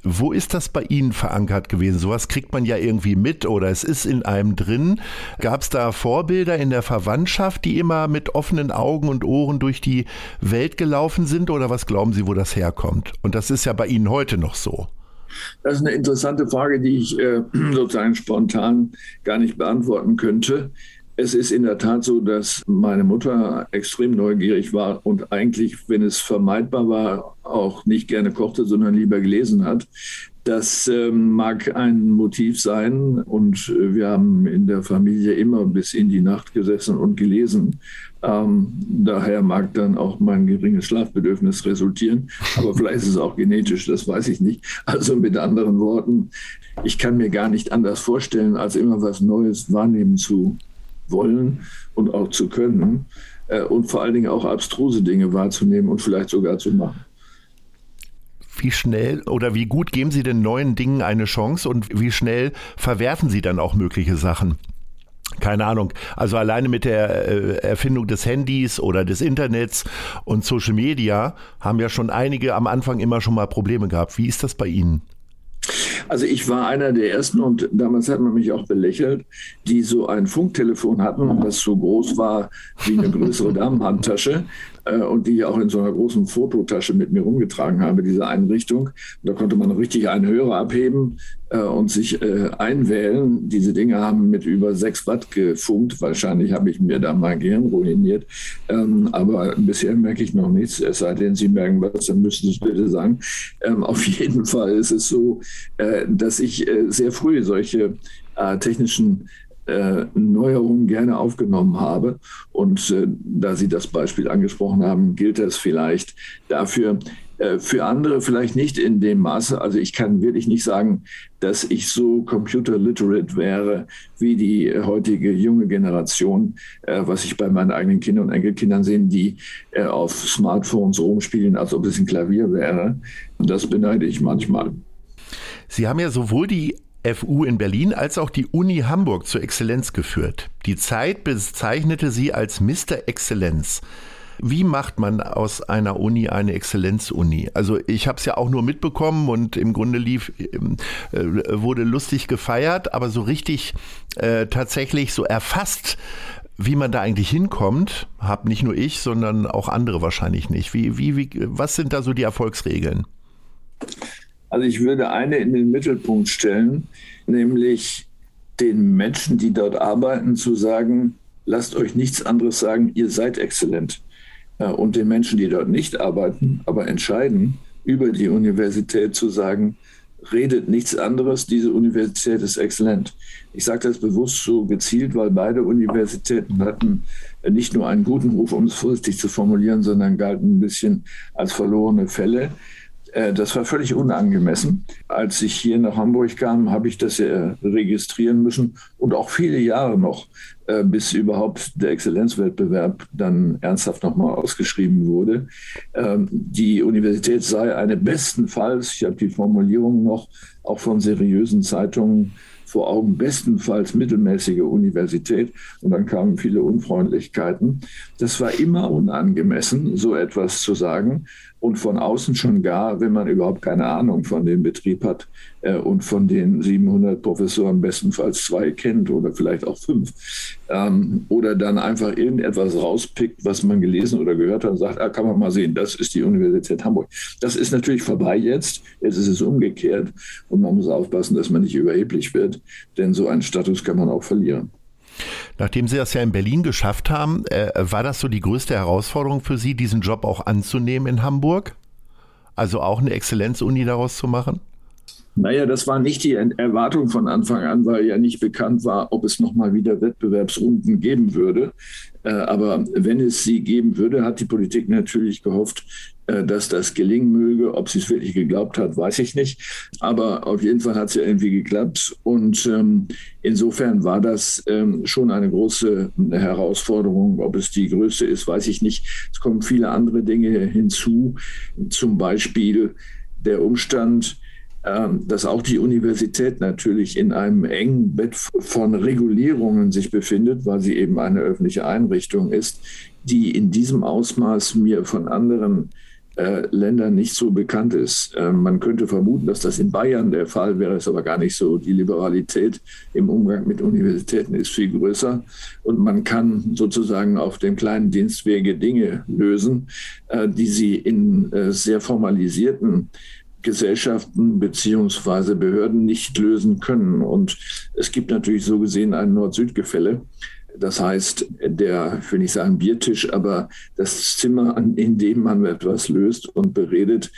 Wo ist das bei Ihnen verankert gewesen? Sowas kriegt man ja irgendwie mit oder es ist in einem drin. Gab es da Vorbilder in der Verwandtschaft, die immer mit offenen Augen und Ohren durch die Welt gelaufen sind oder was glauben Sie, wo das herkommt? Und das ist ja bei Ihnen heute noch so. Das ist eine interessante Frage, die ich äh, sozusagen spontan gar nicht beantworten könnte. Es ist in der Tat so, dass meine Mutter extrem neugierig war und eigentlich, wenn es vermeidbar war, auch nicht gerne kochte, sondern lieber gelesen hat. Das ähm, mag ein Motiv sein und wir haben in der Familie immer bis in die Nacht gesessen und gelesen. Ähm, daher mag dann auch mein geringes Schlafbedürfnis resultieren, aber vielleicht ist es auch genetisch, das weiß ich nicht. Also mit anderen Worten, ich kann mir gar nicht anders vorstellen, als immer was Neues wahrnehmen zu wollen und auch zu können äh, und vor allen Dingen auch abstruse Dinge wahrzunehmen und vielleicht sogar zu machen. Wie schnell oder wie gut geben Sie den neuen Dingen eine Chance und wie schnell verwerfen Sie dann auch mögliche Sachen? Keine Ahnung. Also alleine mit der äh, Erfindung des Handys oder des Internets und Social Media haben ja schon einige am Anfang immer schon mal Probleme gehabt. Wie ist das bei Ihnen? Also ich war einer der ersten und damals hat man mich auch belächelt, die so ein Funktelefon hatten, das so groß war wie eine größere Damenhandtasche äh, und die ich auch in so einer großen Fototasche mit mir rumgetragen habe, diese Einrichtung. da konnte man richtig einen Hörer abheben äh, und sich äh, einwählen. Diese Dinge haben mit über 6 Watt gefunkt. Wahrscheinlich habe ich mir da mein Gehirn ruiniert. Ähm, aber bisher merke ich noch nichts. Es sei denn, Sie merken was, dann müssen Sie es bitte sagen. Ähm, auf jeden Fall ist es so, äh, dass ich äh, sehr früh solche äh, technischen äh, Neuerungen gerne aufgenommen habe. Und äh, da Sie das Beispiel angesprochen haben, gilt das vielleicht dafür. Äh, für andere vielleicht nicht in dem Maße. Also ich kann wirklich nicht sagen, dass ich so computer literate wäre wie die heutige junge Generation, was ich bei meinen eigenen Kindern und Enkelkindern sehe, die auf Smartphones rumspielen, als ob es ein Klavier wäre. Und das beneide ich manchmal. Sie haben ja sowohl die FU in Berlin als auch die Uni Hamburg zur Exzellenz geführt. Die Zeit bezeichnete sie als Mr. Exzellenz. Wie macht man aus einer Uni eine Exzellenzuni? Also ich habe es ja auch nur mitbekommen und im Grunde lief, ähm, äh, wurde lustig gefeiert, aber so richtig äh, tatsächlich so erfasst, wie man da eigentlich hinkommt, habe nicht nur ich, sondern auch andere wahrscheinlich nicht. Wie, wie, wie, was sind da so die Erfolgsregeln? Also ich würde eine in den Mittelpunkt stellen, nämlich den Menschen, die dort arbeiten, zu sagen, lasst euch nichts anderes sagen, ihr seid exzellent. Und den Menschen, die dort nicht arbeiten, aber entscheiden, über die Universität zu sagen, redet nichts anderes, diese Universität ist exzellent. Ich sage das bewusst so gezielt, weil beide Universitäten hatten nicht nur einen guten Ruf, um es vorsichtig zu formulieren, sondern galten ein bisschen als verlorene Fälle. Äh, das war völlig unangemessen. Als ich hier nach Hamburg kam, habe ich das ja registrieren müssen und auch viele Jahre noch, äh, bis überhaupt der Exzellenzwettbewerb dann ernsthaft nochmal ausgeschrieben wurde. Ähm, die Universität sei eine bestenfalls, ich habe die Formulierung noch, auch von seriösen Zeitungen vor Augen bestenfalls mittelmäßige Universität und dann kamen viele Unfreundlichkeiten. Das war immer unangemessen, so etwas zu sagen und von außen schon gar, wenn man überhaupt keine Ahnung von dem Betrieb hat äh, und von den 700 Professoren bestenfalls zwei kennt oder vielleicht auch fünf. Ähm, oder dann einfach irgendetwas rauspickt, was man gelesen oder gehört hat und sagt, ah, kann man mal sehen, das ist die Universität Hamburg. Das ist natürlich vorbei jetzt. Jetzt ist es umgekehrt und man muss aufpassen, dass man nicht überheblich wird, denn so einen Status kann man auch verlieren. Nachdem Sie das ja in Berlin geschafft haben, äh, war das so die größte Herausforderung für Sie, diesen Job auch anzunehmen in Hamburg? Also auch eine Exzellenzuni daraus zu machen? Naja, das war nicht die Erwartung von Anfang an, weil ja nicht bekannt war, ob es nochmal wieder Wettbewerbsrunden geben würde. Äh, aber wenn es sie geben würde, hat die Politik natürlich gehofft, dass das gelingen möge. Ob sie es wirklich geglaubt hat, weiß ich nicht. Aber auf jeden Fall hat es ja irgendwie geklappt. Und ähm, insofern war das ähm, schon eine große Herausforderung. Ob es die größte ist, weiß ich nicht. Es kommen viele andere Dinge hinzu. Zum Beispiel der Umstand, ähm, dass auch die Universität natürlich in einem engen Bett von Regulierungen sich befindet, weil sie eben eine öffentliche Einrichtung ist, die in diesem Ausmaß mir von anderen äh, Ländern nicht so bekannt ist. Äh, man könnte vermuten, dass das in Bayern der Fall wäre, ist aber gar nicht so. Die Liberalität im Umgang mit Universitäten ist viel größer und man kann sozusagen auf dem kleinen Dienstwege Dinge lösen, äh, die sie in äh, sehr formalisierten Gesellschaften beziehungsweise Behörden nicht lösen können. Und es gibt natürlich so gesehen ein Nord-Süd-Gefälle. Das heißt, der, ich will nicht sagen Biertisch, aber das Zimmer, in dem man etwas löst und beredet,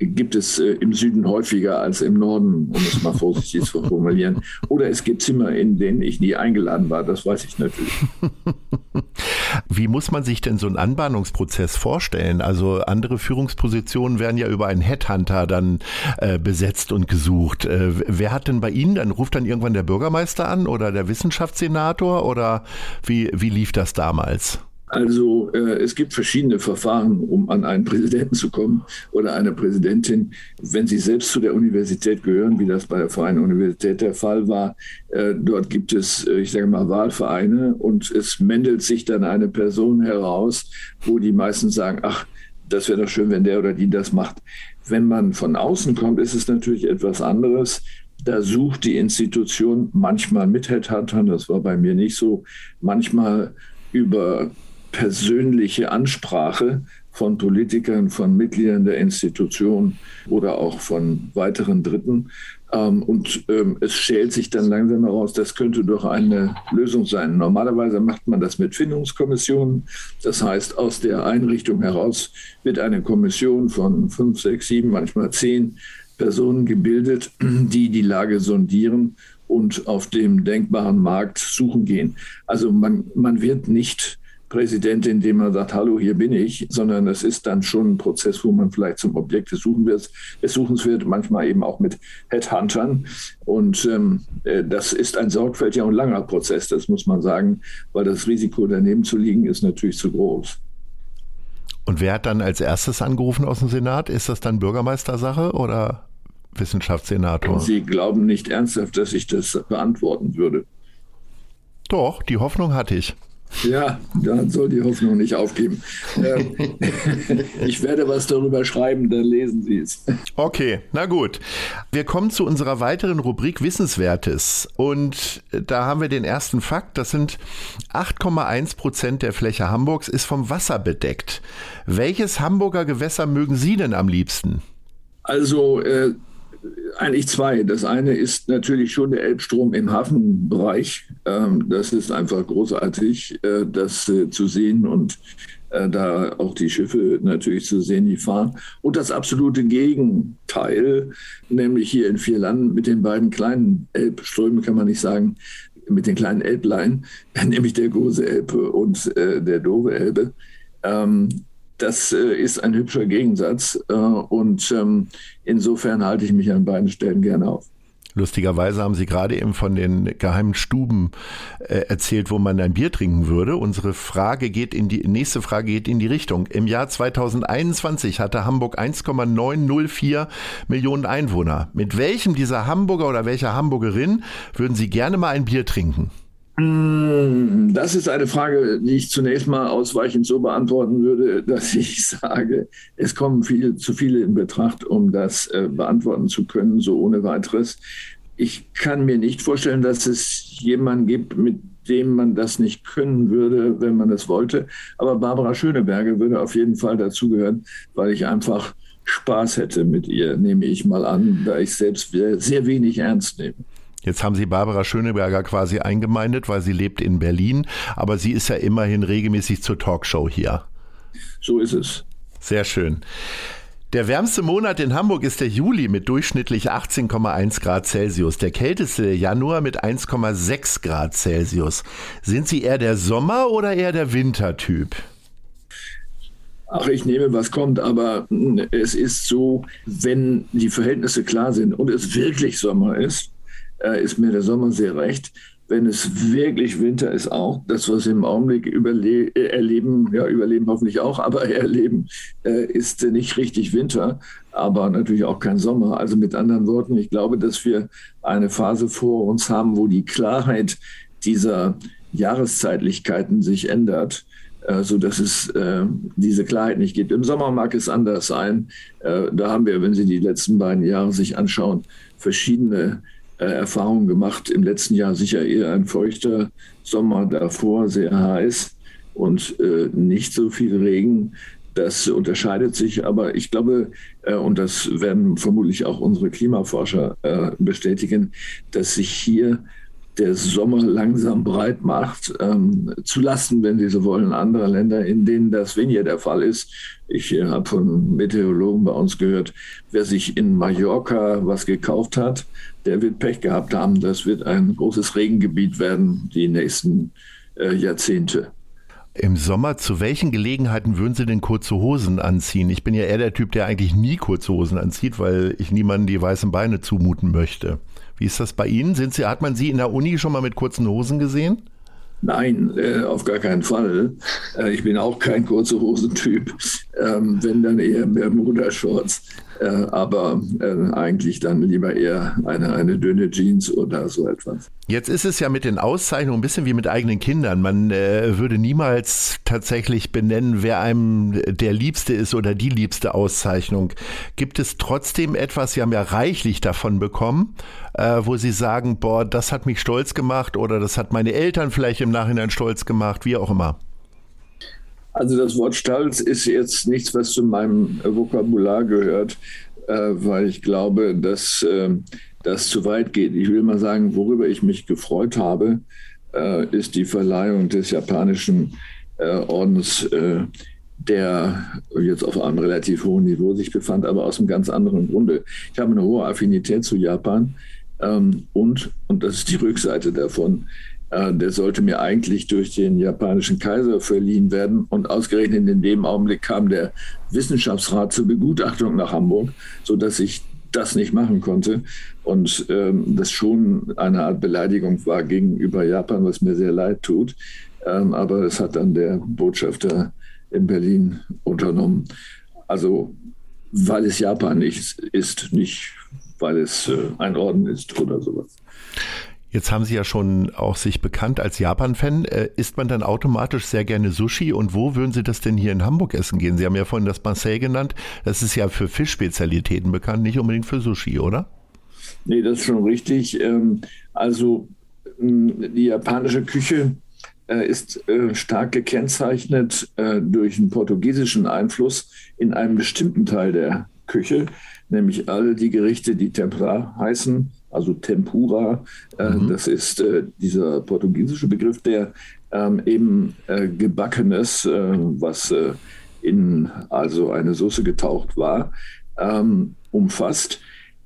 gibt es äh, im Süden häufiger als im Norden, um es mal vorsichtig zu formulieren. Oder es gibt Zimmer, in denen ich nie eingeladen war, das weiß ich natürlich. Wie muss man sich denn so einen Anbahnungsprozess vorstellen? Also andere Führungspositionen werden ja über einen Headhunter dann äh, besetzt und gesucht. Äh, wer hat denn bei Ihnen, dann ruft dann irgendwann der Bürgermeister an oder der Wissenschaftssenator oder wie, wie lief das damals? Also äh, es gibt verschiedene Verfahren, um an einen Präsidenten zu kommen oder eine Präsidentin. Wenn Sie selbst zu der Universität gehören, wie das bei der Freien Universität der Fall war, äh, dort gibt es, äh, ich sage mal, Wahlvereine und es mendelt sich dann eine Person heraus, wo die meisten sagen, ach, das wäre doch schön, wenn der oder die das macht. Wenn man von außen kommt, ist es natürlich etwas anderes. Da sucht die Institution manchmal mit Headhuntern, das war bei mir nicht so, manchmal über persönliche Ansprache von Politikern, von Mitgliedern der Institution oder auch von weiteren Dritten. Ähm, und ähm, es schält sich dann langsam heraus, das könnte doch eine Lösung sein. Normalerweise macht man das mit Findungskommissionen. Das heißt, aus der Einrichtung heraus wird eine Kommission von fünf, sechs, sieben, manchmal zehn Personen gebildet, die die Lage sondieren und auf dem denkbaren Markt suchen gehen. Also man, man wird nicht Präsident, indem man sagt, hallo, hier bin ich, sondern es ist dann schon ein Prozess, wo man vielleicht zum Objekt des, Suchen wird, des Suchens wird, manchmal eben auch mit Headhuntern. Und ähm, äh, das ist ein sorgfältiger und langer Prozess, das muss man sagen, weil das Risiko daneben zu liegen ist natürlich zu groß. Und wer hat dann als erstes angerufen aus dem Senat? Ist das dann Bürgermeistersache oder Wissenschaftssenator? Sie glauben nicht ernsthaft, dass ich das beantworten würde. Doch, die Hoffnung hatte ich. Ja, dann soll die Hoffnung nicht aufgeben. Ähm, ich werde was darüber schreiben, dann lesen Sie es. Okay, na gut. Wir kommen zu unserer weiteren Rubrik Wissenswertes. Und da haben wir den ersten Fakt. Das sind 8,1 Prozent der Fläche Hamburgs ist vom Wasser bedeckt. Welches Hamburger Gewässer mögen Sie denn am liebsten? Also äh, eigentlich zwei. Das eine ist natürlich schon der Elbstrom im Hafenbereich. Ähm, das ist einfach großartig, äh, das äh, zu sehen und äh, da auch die Schiffe natürlich zu sehen, die fahren. Und das absolute Gegenteil, nämlich hier in vier Landen mit den beiden kleinen Elbströmen, kann man nicht sagen, mit den kleinen Elblein, nämlich der Große Elbe und der Dove Elbe. Ähm, das äh, ist ein hübscher Gegensatz äh, und ähm, insofern halte ich mich an beiden Stellen gerne auf. Lustigerweise haben Sie gerade eben von den geheimen Stuben äh, erzählt, wo man ein Bier trinken würde. Unsere Frage geht in die nächste Frage geht in die Richtung. Im Jahr 2021 hatte Hamburg 1,904 Millionen Einwohner. Mit welchem dieser Hamburger oder welcher Hamburgerin würden Sie gerne mal ein Bier trinken? Hm, das ist eine Frage, die ich zunächst mal ausweichend so beantworten würde, dass ich sage, es kommen viel, zu viele in Betracht, um das äh, beantworten zu können, so ohne weiteres. Ich kann mir nicht vorstellen, dass es jemanden gibt, mit dem man das nicht können würde, wenn man das wollte. Aber Barbara Schöneberger würde auf jeden Fall dazugehören, weil ich einfach Spaß hätte mit ihr, nehme ich mal an, da ich selbst sehr wenig ernst nehme. Jetzt haben Sie Barbara Schöneberger quasi eingemeindet, weil sie lebt in Berlin, aber sie ist ja immerhin regelmäßig zur Talkshow hier. So ist es. Sehr schön. Der wärmste Monat in Hamburg ist der Juli mit durchschnittlich 18,1 Grad Celsius. Der kälteste der Januar mit 1,6 Grad Celsius. Sind Sie eher der Sommer- oder eher der Wintertyp? Ach, ich nehme, was kommt, aber es ist so, wenn die Verhältnisse klar sind und es wirklich Sommer ist, äh, ist mir der Sommer sehr recht wenn es wirklich Winter ist, auch das, was wir im Augenblick überle äh, erleben, ja, überleben hoffentlich auch, aber erleben, äh, ist nicht richtig Winter, aber natürlich auch kein Sommer. Also mit anderen Worten, ich glaube, dass wir eine Phase vor uns haben, wo die Klarheit dieser Jahreszeitlichkeiten sich ändert äh, so dass es äh, diese Klarheit nicht gibt. Im Sommer mag es anders sein. Äh, da haben wir, wenn Sie die letzten beiden Jahre sich anschauen, verschiedene Erfahrungen gemacht. Im letzten Jahr sicher eher ein feuchter Sommer, davor sehr heiß und äh, nicht so viel Regen. Das unterscheidet sich, aber ich glaube, äh, und das werden vermutlich auch unsere Klimaforscher äh, bestätigen, dass sich hier der Sommer langsam breit macht, ähm, zulasten, wenn Sie so wollen, anderer Länder, in denen das weniger der Fall ist. Ich äh, habe von Meteorologen bei uns gehört, wer sich in Mallorca was gekauft hat, der wird Pech gehabt haben. Das wird ein großes Regengebiet werden, die nächsten äh, Jahrzehnte. Im Sommer, zu welchen Gelegenheiten würden Sie denn kurze Hosen anziehen? Ich bin ja eher der Typ, der eigentlich nie kurze Hosen anzieht, weil ich niemandem die weißen Beine zumuten möchte. Wie ist das bei Ihnen? Sind Sie, hat man Sie in der Uni schon mal mit kurzen Hosen gesehen? Nein, äh, auf gar keinen Fall. Äh, ich bin auch kein kurze Hosentyp, ähm, wenn dann eher Bermuda-Shorts. Äh, aber äh, eigentlich dann lieber eher eine, eine dünne Jeans oder so etwas. Jetzt ist es ja mit den Auszeichnungen ein bisschen wie mit eigenen Kindern. Man äh, würde niemals tatsächlich benennen, wer einem der Liebste ist oder die liebste Auszeichnung. Gibt es trotzdem etwas, Sie haben ja reichlich davon bekommen, äh, wo Sie sagen, boah, das hat mich stolz gemacht oder das hat meine Eltern vielleicht im Nachhinein stolz gemacht, wie auch immer? Also das Wort Stolz ist jetzt nichts, was zu meinem Vokabular gehört, äh, weil ich glaube, dass äh, das zu weit geht. Ich will mal sagen, worüber ich mich gefreut habe, äh, ist die Verleihung des japanischen äh, Ordens, der jetzt auf einem relativ hohen Niveau sich befand, aber aus einem ganz anderen Grunde. Ich habe eine hohe Affinität zu Japan ähm, und, und das ist die Rückseite davon, der sollte mir eigentlich durch den japanischen Kaiser verliehen werden. Und ausgerechnet in dem Augenblick kam der Wissenschaftsrat zur Begutachtung nach Hamburg, sodass ich das nicht machen konnte. Und ähm, das schon eine Art Beleidigung war gegenüber Japan, was mir sehr leid tut. Ähm, aber es hat dann der Botschafter in Berlin unternommen. Also, weil es Japan nicht ist, nicht weil es äh, ein Orden ist oder sowas. Jetzt haben Sie ja schon auch sich bekannt als Japan-Fan. Äh, isst man dann automatisch sehr gerne Sushi? Und wo würden Sie das denn hier in Hamburg essen gehen? Sie haben ja vorhin das Marseille genannt. Das ist ja für Fischspezialitäten bekannt, nicht unbedingt für Sushi, oder? Nee, das ist schon richtig. Ähm, also die japanische Küche äh, ist äh, stark gekennzeichnet durch einen portugiesischen Einfluss in einem bestimmten Teil der Küche, nämlich all die Gerichte, die Tempura heißen, also Tempura. Äh, mhm. Das ist äh, dieser portugiesische Begriff, der ähm, eben äh, gebackenes, äh, was äh, in also eine Soße getaucht war, ähm, umfasst.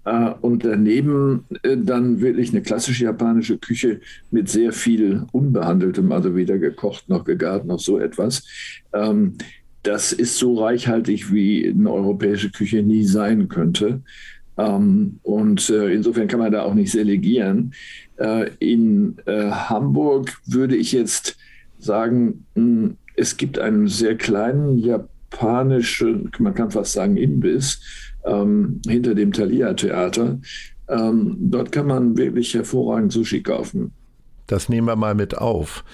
Äh, und daneben dann wirklich eine klassische japanische Küche mit sehr viel Unbehandeltem, also weder gekocht noch gegart noch so etwas. Ähm, das ist so reichhaltig, wie eine europäische Küche nie sein könnte. Ähm, und äh, insofern kann man da auch nicht selegieren. Äh, in äh, Hamburg würde ich jetzt sagen, mh, hm, es gibt einen sehr kleinen japanischen, man kann fast sagen Imbiss, ähm, hinter dem Thalia-Theater. Ähm, dort kann man wirklich hervorragend Sushi kaufen. Das nehmen wir mal mit auf.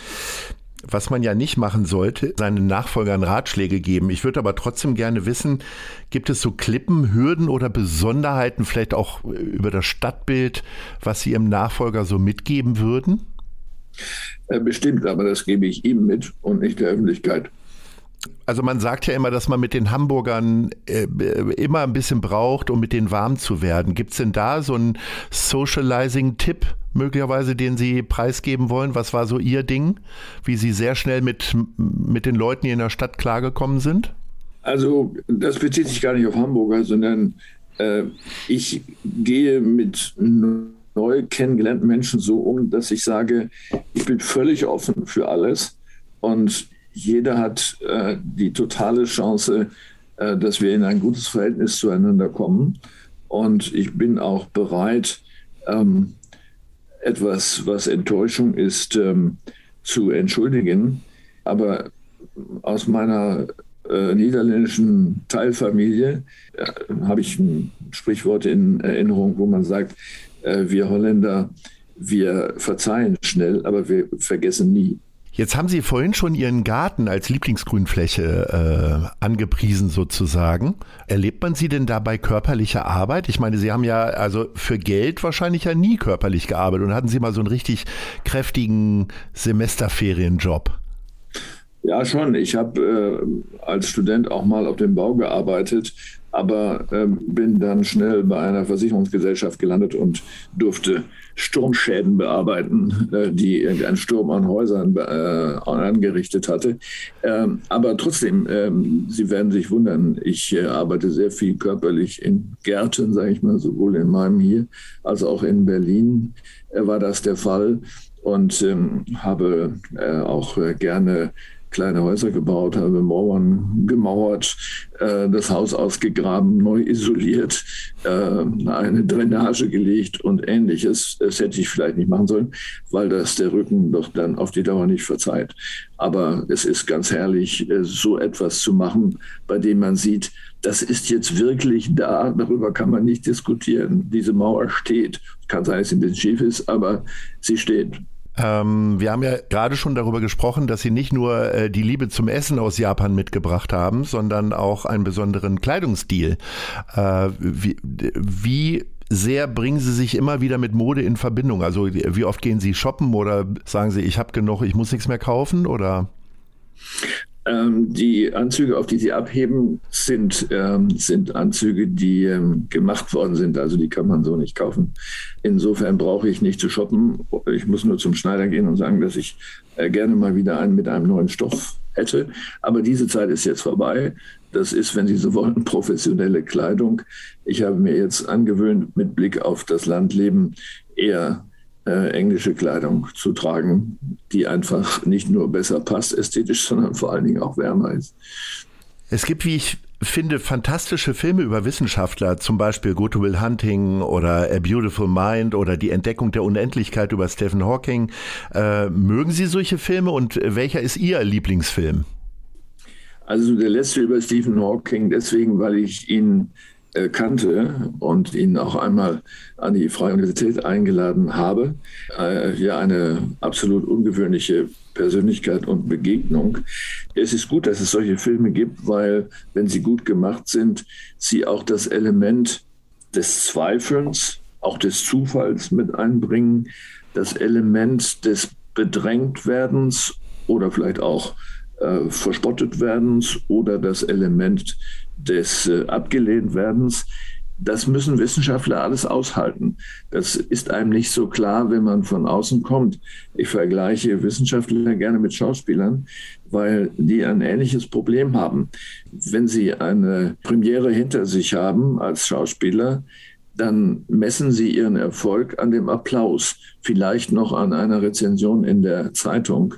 Was man ja nicht machen sollte, seinen Nachfolgern Ratschläge geben. Ich würde aber trotzdem gerne wissen, gibt es so Klippen, Hürden oder Besonderheiten, vielleicht auch über das Stadtbild, was Sie Ihrem Nachfolger so mitgeben würden? Äh, bestimmt, aber das gebe ich ihm mit und nicht der Öffentlichkeit. Also man sagt ja immer, dass man mit den Hamburgern äh, immer ein bisschen braucht, um mit denen warm zu werden. Gibt es denn da so einen Socializing-Tipp möglicherweise, den Sie preisgeben wollen? Was war so Ihr Ding? Wie Sie sehr schnell mit, mit den Leuten hier in der Stadt klargekommen sind? Also das bezieht sich gar nicht auf Hamburger, sondern äh, ich gehe mit neu kennengelernten Menschen so um, dass ich sage, ich bin völlig offen für alles und jeder hat äh, die totale Chance, äh, dass wir in ein gutes Verhältnis zueinander kommen. Und ich bin auch bereit, ähm, etwas, was Enttäuschung ist, ähm, zu entschuldigen. Aber aus meiner äh, niederländischen Teilfamilie äh, habe ich ein Sprichwort in Erinnerung, wo man sagt, äh, wir Holländer, wir verzeihen schnell, aber wir vergessen nie. Jetzt haben Sie vorhin schon Ihren Garten als Lieblingsgrünfläche äh, angepriesen sozusagen. Erlebt man Sie denn dabei körperliche Arbeit? Ich meine, Sie haben ja also für Geld wahrscheinlich ja nie körperlich gearbeitet und hatten Sie mal so einen richtig kräftigen Semesterferienjob. Ja, schon. Ich habe äh, als Student auch mal auf dem Bau gearbeitet, aber äh, bin dann schnell bei einer Versicherungsgesellschaft gelandet und durfte Sturmschäden bearbeiten, äh, die irgendein Sturm an Häusern äh, angerichtet hatte. Ähm, aber trotzdem, ähm, Sie werden sich wundern, ich äh, arbeite sehr viel körperlich in Gärten, sage ich mal, sowohl in meinem hier als auch in Berlin äh, war das der Fall und ähm, habe äh, auch äh, gerne kleine Häuser gebaut, habe Mauern gemauert, äh, das Haus ausgegraben, neu isoliert, äh, eine Drainage gelegt und ähnliches. Das hätte ich vielleicht nicht machen sollen, weil das der Rücken doch dann auf die Dauer nicht verzeiht. Aber es ist ganz herrlich, äh, so etwas zu machen, bei dem man sieht, das ist jetzt wirklich da, darüber kann man nicht diskutieren. Diese Mauer steht. Kann sein, dass sie ein bisschen schief ist, aber sie steht. Ähm, wir haben ja gerade schon darüber gesprochen, dass Sie nicht nur äh, die Liebe zum Essen aus Japan mitgebracht haben, sondern auch einen besonderen Kleidungsstil. Äh, wie, wie sehr bringen Sie sich immer wieder mit Mode in Verbindung? Also wie oft gehen Sie shoppen oder sagen Sie, ich habe genug, ich muss nichts mehr kaufen oder? Ähm, die Anzüge, auf die Sie abheben, sind, ähm, sind Anzüge, die ähm, gemacht worden sind. Also die kann man so nicht kaufen. Insofern brauche ich nicht zu shoppen. Ich muss nur zum Schneider gehen und sagen, dass ich äh, gerne mal wieder einen mit einem neuen Stoff hätte. Aber diese Zeit ist jetzt vorbei. Das ist, wenn Sie so wollen, professionelle Kleidung. Ich habe mir jetzt angewöhnt, mit Blick auf das Landleben eher äh, englische Kleidung zu tragen, die einfach nicht nur besser passt ästhetisch, sondern vor allen Dingen auch wärmer ist. Es gibt, wie ich finde, fantastische Filme über Wissenschaftler, zum Beispiel Good Will Hunting oder A Beautiful Mind oder Die Entdeckung der Unendlichkeit über Stephen Hawking. Äh, mögen Sie solche Filme und welcher ist Ihr Lieblingsfilm? Also der letzte über Stephen Hawking, deswegen, weil ich ihn kannte und ihn auch einmal an die Freie Universität eingeladen habe. Äh, ja, eine absolut ungewöhnliche Persönlichkeit und Begegnung. Es ist gut, dass es solche Filme gibt, weil, wenn sie gut gemacht sind, sie auch das Element des Zweifelns, auch des Zufalls mit einbringen, das Element des Bedrängtwerdens oder vielleicht auch äh, verspottet werdens oder das Element des äh, abgelehnt werdens. Das müssen Wissenschaftler alles aushalten. Das ist einem nicht so klar, wenn man von außen kommt. Ich vergleiche Wissenschaftler gerne mit Schauspielern, weil die ein ähnliches Problem haben. Wenn sie eine Premiere hinter sich haben als Schauspieler, dann messen sie ihren Erfolg an dem Applaus, vielleicht noch an einer Rezension in der Zeitung.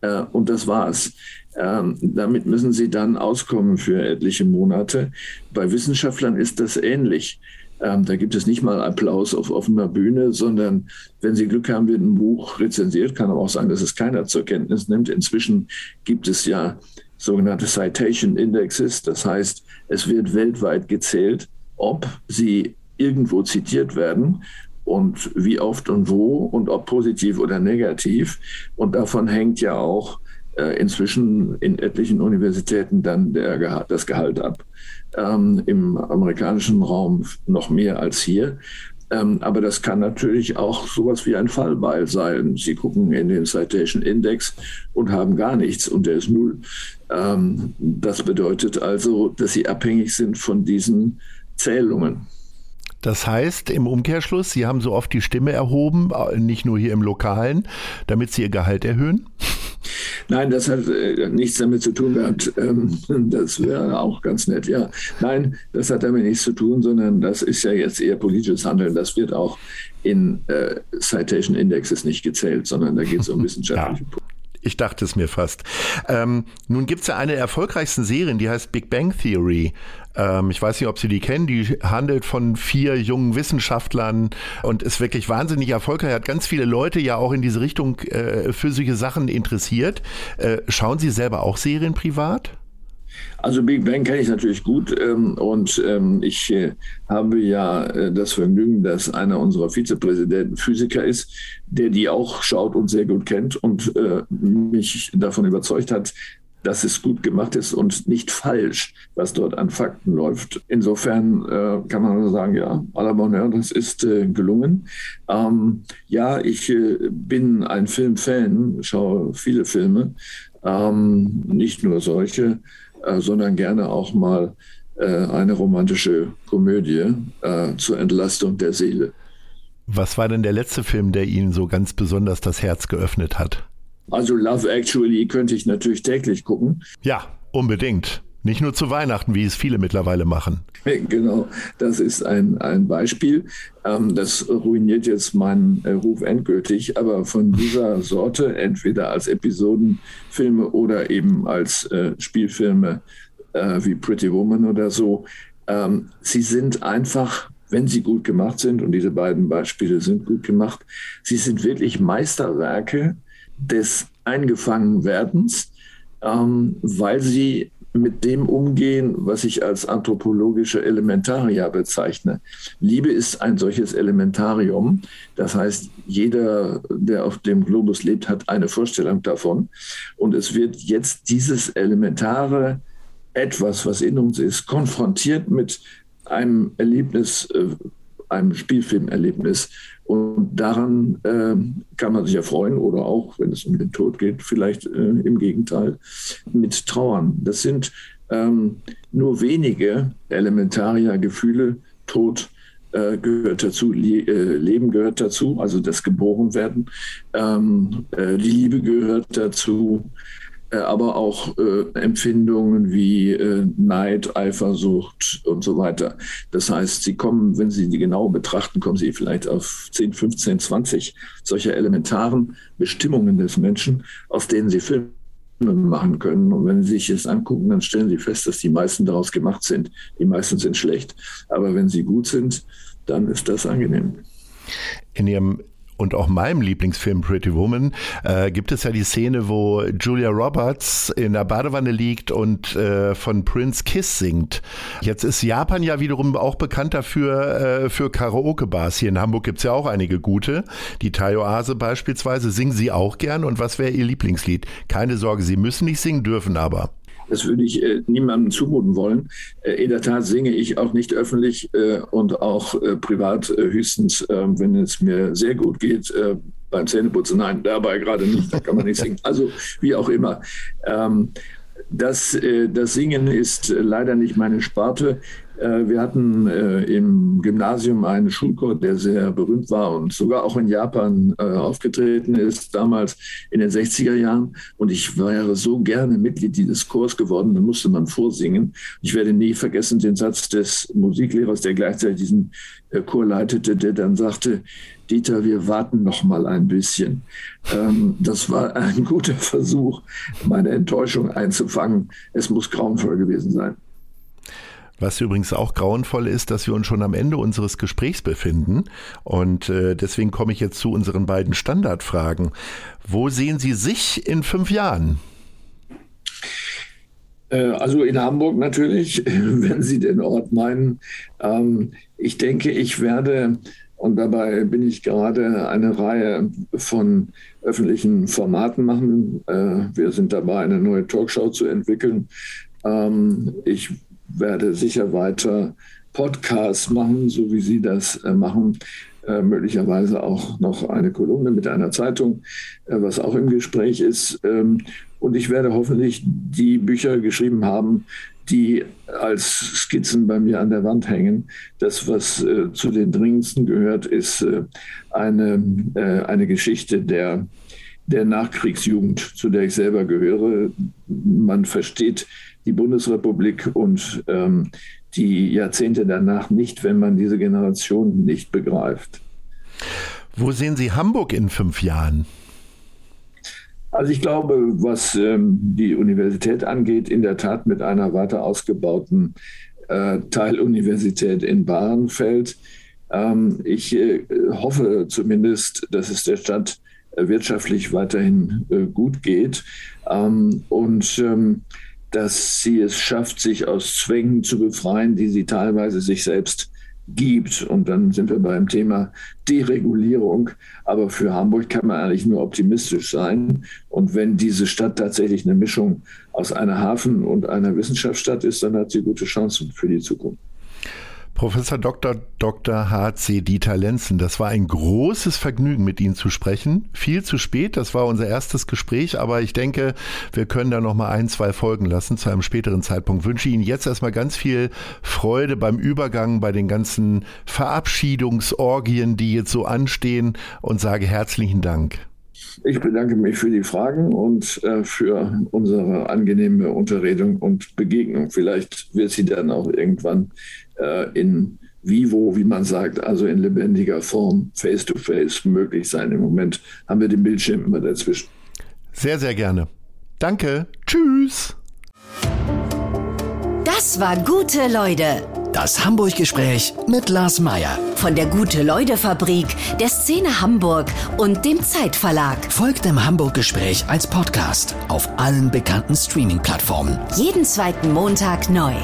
Äh, und das war's. Ähm, damit müssen sie dann auskommen für etliche Monate. Bei Wissenschaftlern ist das ähnlich. Ähm, da gibt es nicht mal Applaus auf offener Bühne, sondern wenn Sie Glück haben, wird ein Buch rezensiert. Kann aber auch sein, dass es keiner zur Kenntnis nimmt. Inzwischen gibt es ja sogenannte Citation Indexes. Das heißt, es wird weltweit gezählt, ob sie irgendwo zitiert werden und wie oft und wo und ob positiv oder negativ. Und davon hängt ja auch inzwischen in etlichen Universitäten dann der das Gehalt ab. Ähm, Im amerikanischen Raum noch mehr als hier. Ähm, aber das kann natürlich auch sowas wie ein Fallbeil sein. Sie gucken in den Citation Index und haben gar nichts und der ist null. Ähm, das bedeutet also, dass sie abhängig sind von diesen Zählungen. Das heißt im Umkehrschluss, Sie haben so oft die Stimme erhoben, äh, nicht nur hier im Lokalen, damit Sie Ihr Gehalt erhöhen? Nein, das hat äh, nichts damit zu tun gehabt. Ähm, das wäre auch ganz nett, ja. Nein, das hat damit nichts zu tun, sondern das ist ja jetzt eher politisches Handeln. Das wird auch in äh, Citation Indexes nicht gezählt, sondern da geht es um wissenschaftliche ja. Punkte. Ich dachte es mir fast. Ähm, nun gibt es ja eine der erfolgreichsten Serien, die heißt Big Bang Theory. Ähm, ich weiß nicht, ob Sie die kennen. Die handelt von vier jungen Wissenschaftlern und ist wirklich wahnsinnig erfolgreich. Hat ganz viele Leute ja auch in diese Richtung äh, für solche Sachen interessiert. Äh, schauen Sie selber auch Serien privat? Also Big Bang kenne ich natürlich gut ähm, und ähm, ich äh, habe ja äh, das Vergnügen, dass einer unserer Vizepräsidenten Physiker ist, der die auch schaut und sehr gut kennt und äh, mich davon überzeugt hat, dass es gut gemacht ist und nicht falsch, was dort an Fakten läuft. Insofern äh, kann man also sagen, ja, à la bonheur, das ist äh, gelungen. Ähm, ja, ich äh, bin ein Filmfan, schaue viele Filme, ähm, nicht nur solche. Äh, sondern gerne auch mal äh, eine romantische Komödie äh, zur Entlastung der Seele. Was war denn der letzte Film, der Ihnen so ganz besonders das Herz geöffnet hat? Also Love Actually könnte ich natürlich täglich gucken. Ja, unbedingt. Nicht nur zu Weihnachten, wie es viele mittlerweile machen. Genau, das ist ein, ein Beispiel. Ähm, das ruiniert jetzt meinen äh, Ruf endgültig, aber von dieser Sorte, entweder als Episodenfilme oder eben als äh, Spielfilme äh, wie Pretty Woman oder so, ähm, sie sind einfach wenn sie gut gemacht sind, und diese beiden Beispiele sind gut gemacht, sie sind wirklich Meisterwerke des Eingefangenwerdens, ähm, weil sie mit dem umgehen, was ich als anthropologische Elementaria bezeichne. Liebe ist ein solches Elementarium. Das heißt, jeder, der auf dem Globus lebt, hat eine Vorstellung davon. Und es wird jetzt dieses elementare etwas, was in uns ist, konfrontiert mit einem Erlebnis, äh, einem Spielfilmerlebnis. Und daran äh, kann man sich erfreuen oder auch, wenn es um den Tod geht, vielleicht äh, im Gegenteil, mit Trauern. Das sind ähm, nur wenige Elementaria-Gefühle. Tod äh, gehört dazu, Le äh, Leben gehört dazu, also das Geborenwerden. Ähm, äh, die Liebe gehört dazu. Äh, aber auch äh, Empfindungen wie äh, Neid, Eifersucht und so weiter. Das heißt, sie kommen, wenn Sie die genau betrachten, kommen Sie vielleicht auf 10, 15, 20 solcher elementaren Bestimmungen des Menschen, aus denen Sie Filme machen können. Und wenn Sie sich das angucken, dann stellen Sie fest, dass die meisten daraus gemacht sind. Die meisten sind schlecht. Aber wenn sie gut sind, dann ist das angenehm. In Ihrem und auch meinem Lieblingsfilm Pretty Woman äh, gibt es ja die Szene, wo Julia Roberts in der Badewanne liegt und äh, von Prince Kiss singt. Jetzt ist Japan ja wiederum auch bekannt dafür äh, für Karaoke-Bars. Hier in Hamburg gibt es ja auch einige gute. Die Tayoase beispielsweise singen sie auch gern. Und was wäre ihr Lieblingslied? Keine Sorge, sie müssen nicht singen, dürfen aber. Das würde ich äh, niemandem zumuten wollen. Äh, in der Tat singe ich auch nicht öffentlich äh, und auch äh, privat äh, höchstens, äh, wenn es mir sehr gut geht, beim Zähneputzen. Nein, dabei gerade nicht, da kann man nicht singen. Also wie auch immer. Ähm, das, das Singen ist leider nicht meine Sparte. Äh, wir hatten äh, im Gymnasium einen Schulchor, der sehr berühmt war und sogar auch in Japan äh, aufgetreten ist, damals in den 60er Jahren. Und ich wäre so gerne Mitglied dieses Chors geworden, da musste man vorsingen. Ich werde nie vergessen den Satz des Musiklehrers, der gleichzeitig diesen Chor leitete, der dann sagte, Dieter, wir warten noch mal ein bisschen. Ähm, das war ein guter Versuch, meine Enttäuschung einzufangen. Es muss grauenvoll gewesen sein. Was übrigens auch grauenvoll ist, dass wir uns schon am Ende unseres Gesprächs befinden. Und äh, deswegen komme ich jetzt zu unseren beiden Standardfragen. Wo sehen Sie sich in fünf Jahren? Äh, also in Hamburg natürlich, wenn Sie den Ort meinen. Ähm, ich denke, ich werde, und dabei bin ich gerade eine Reihe von öffentlichen Formaten machen. Äh, wir sind dabei, eine neue Talkshow zu entwickeln. Ähm, ich werde sicher weiter Podcasts machen, so wie Sie das äh, machen. Äh, möglicherweise auch noch eine Kolumne mit einer Zeitung, äh, was auch im Gespräch ist. Ähm, und ich werde hoffentlich die Bücher geschrieben haben, die als Skizzen bei mir an der Wand hängen. Das, was äh, zu den dringendsten gehört, ist äh, eine, äh, eine Geschichte der der Nachkriegsjugend, zu der ich selber gehöre. Man versteht die Bundesrepublik und ähm, die Jahrzehnte danach nicht, wenn man diese Generation nicht begreift. Wo sehen Sie Hamburg in fünf Jahren? Also ich glaube, was ähm, die Universität angeht, in der Tat mit einer weiter ausgebauten äh, Teiluniversität in Bahrenfeld. Ähm, ich äh, hoffe zumindest, dass es der Stadt äh, wirtschaftlich weiterhin äh, gut geht ähm, und ähm, dass sie es schafft, sich aus Zwängen zu befreien, die sie teilweise sich selbst gibt. Und dann sind wir beim Thema Deregulierung. Aber für Hamburg kann man eigentlich nur optimistisch sein. Und wenn diese Stadt tatsächlich eine Mischung aus einer Hafen- und einer Wissenschaftsstadt ist, dann hat sie gute Chancen für die Zukunft. Professor Dr. Dr. H.C. Dieter Lenzen, das war ein großes Vergnügen, mit Ihnen zu sprechen. Viel zu spät, das war unser erstes Gespräch, aber ich denke, wir können da noch mal ein, zwei Folgen lassen zu einem späteren Zeitpunkt. Ich wünsche Ihnen jetzt erstmal ganz viel Freude beim Übergang bei den ganzen Verabschiedungsorgien, die jetzt so anstehen und sage herzlichen Dank. Ich bedanke mich für die Fragen und äh, für unsere angenehme Unterredung und Begegnung. Vielleicht wird sie dann auch irgendwann äh, in vivo, wie man sagt, also in lebendiger Form, face-to-face -face möglich sein. Im Moment haben wir den Bildschirm immer dazwischen. Sehr, sehr gerne. Danke. Tschüss. Das war gute Leute. Das Hamburg-Gespräch mit Lars Meier. Von der Gute-Leute-Fabrik, der Szene Hamburg und dem Zeitverlag. Folgt dem Hamburg-Gespräch als Podcast auf allen bekannten Streaming-Plattformen. Jeden zweiten Montag neu.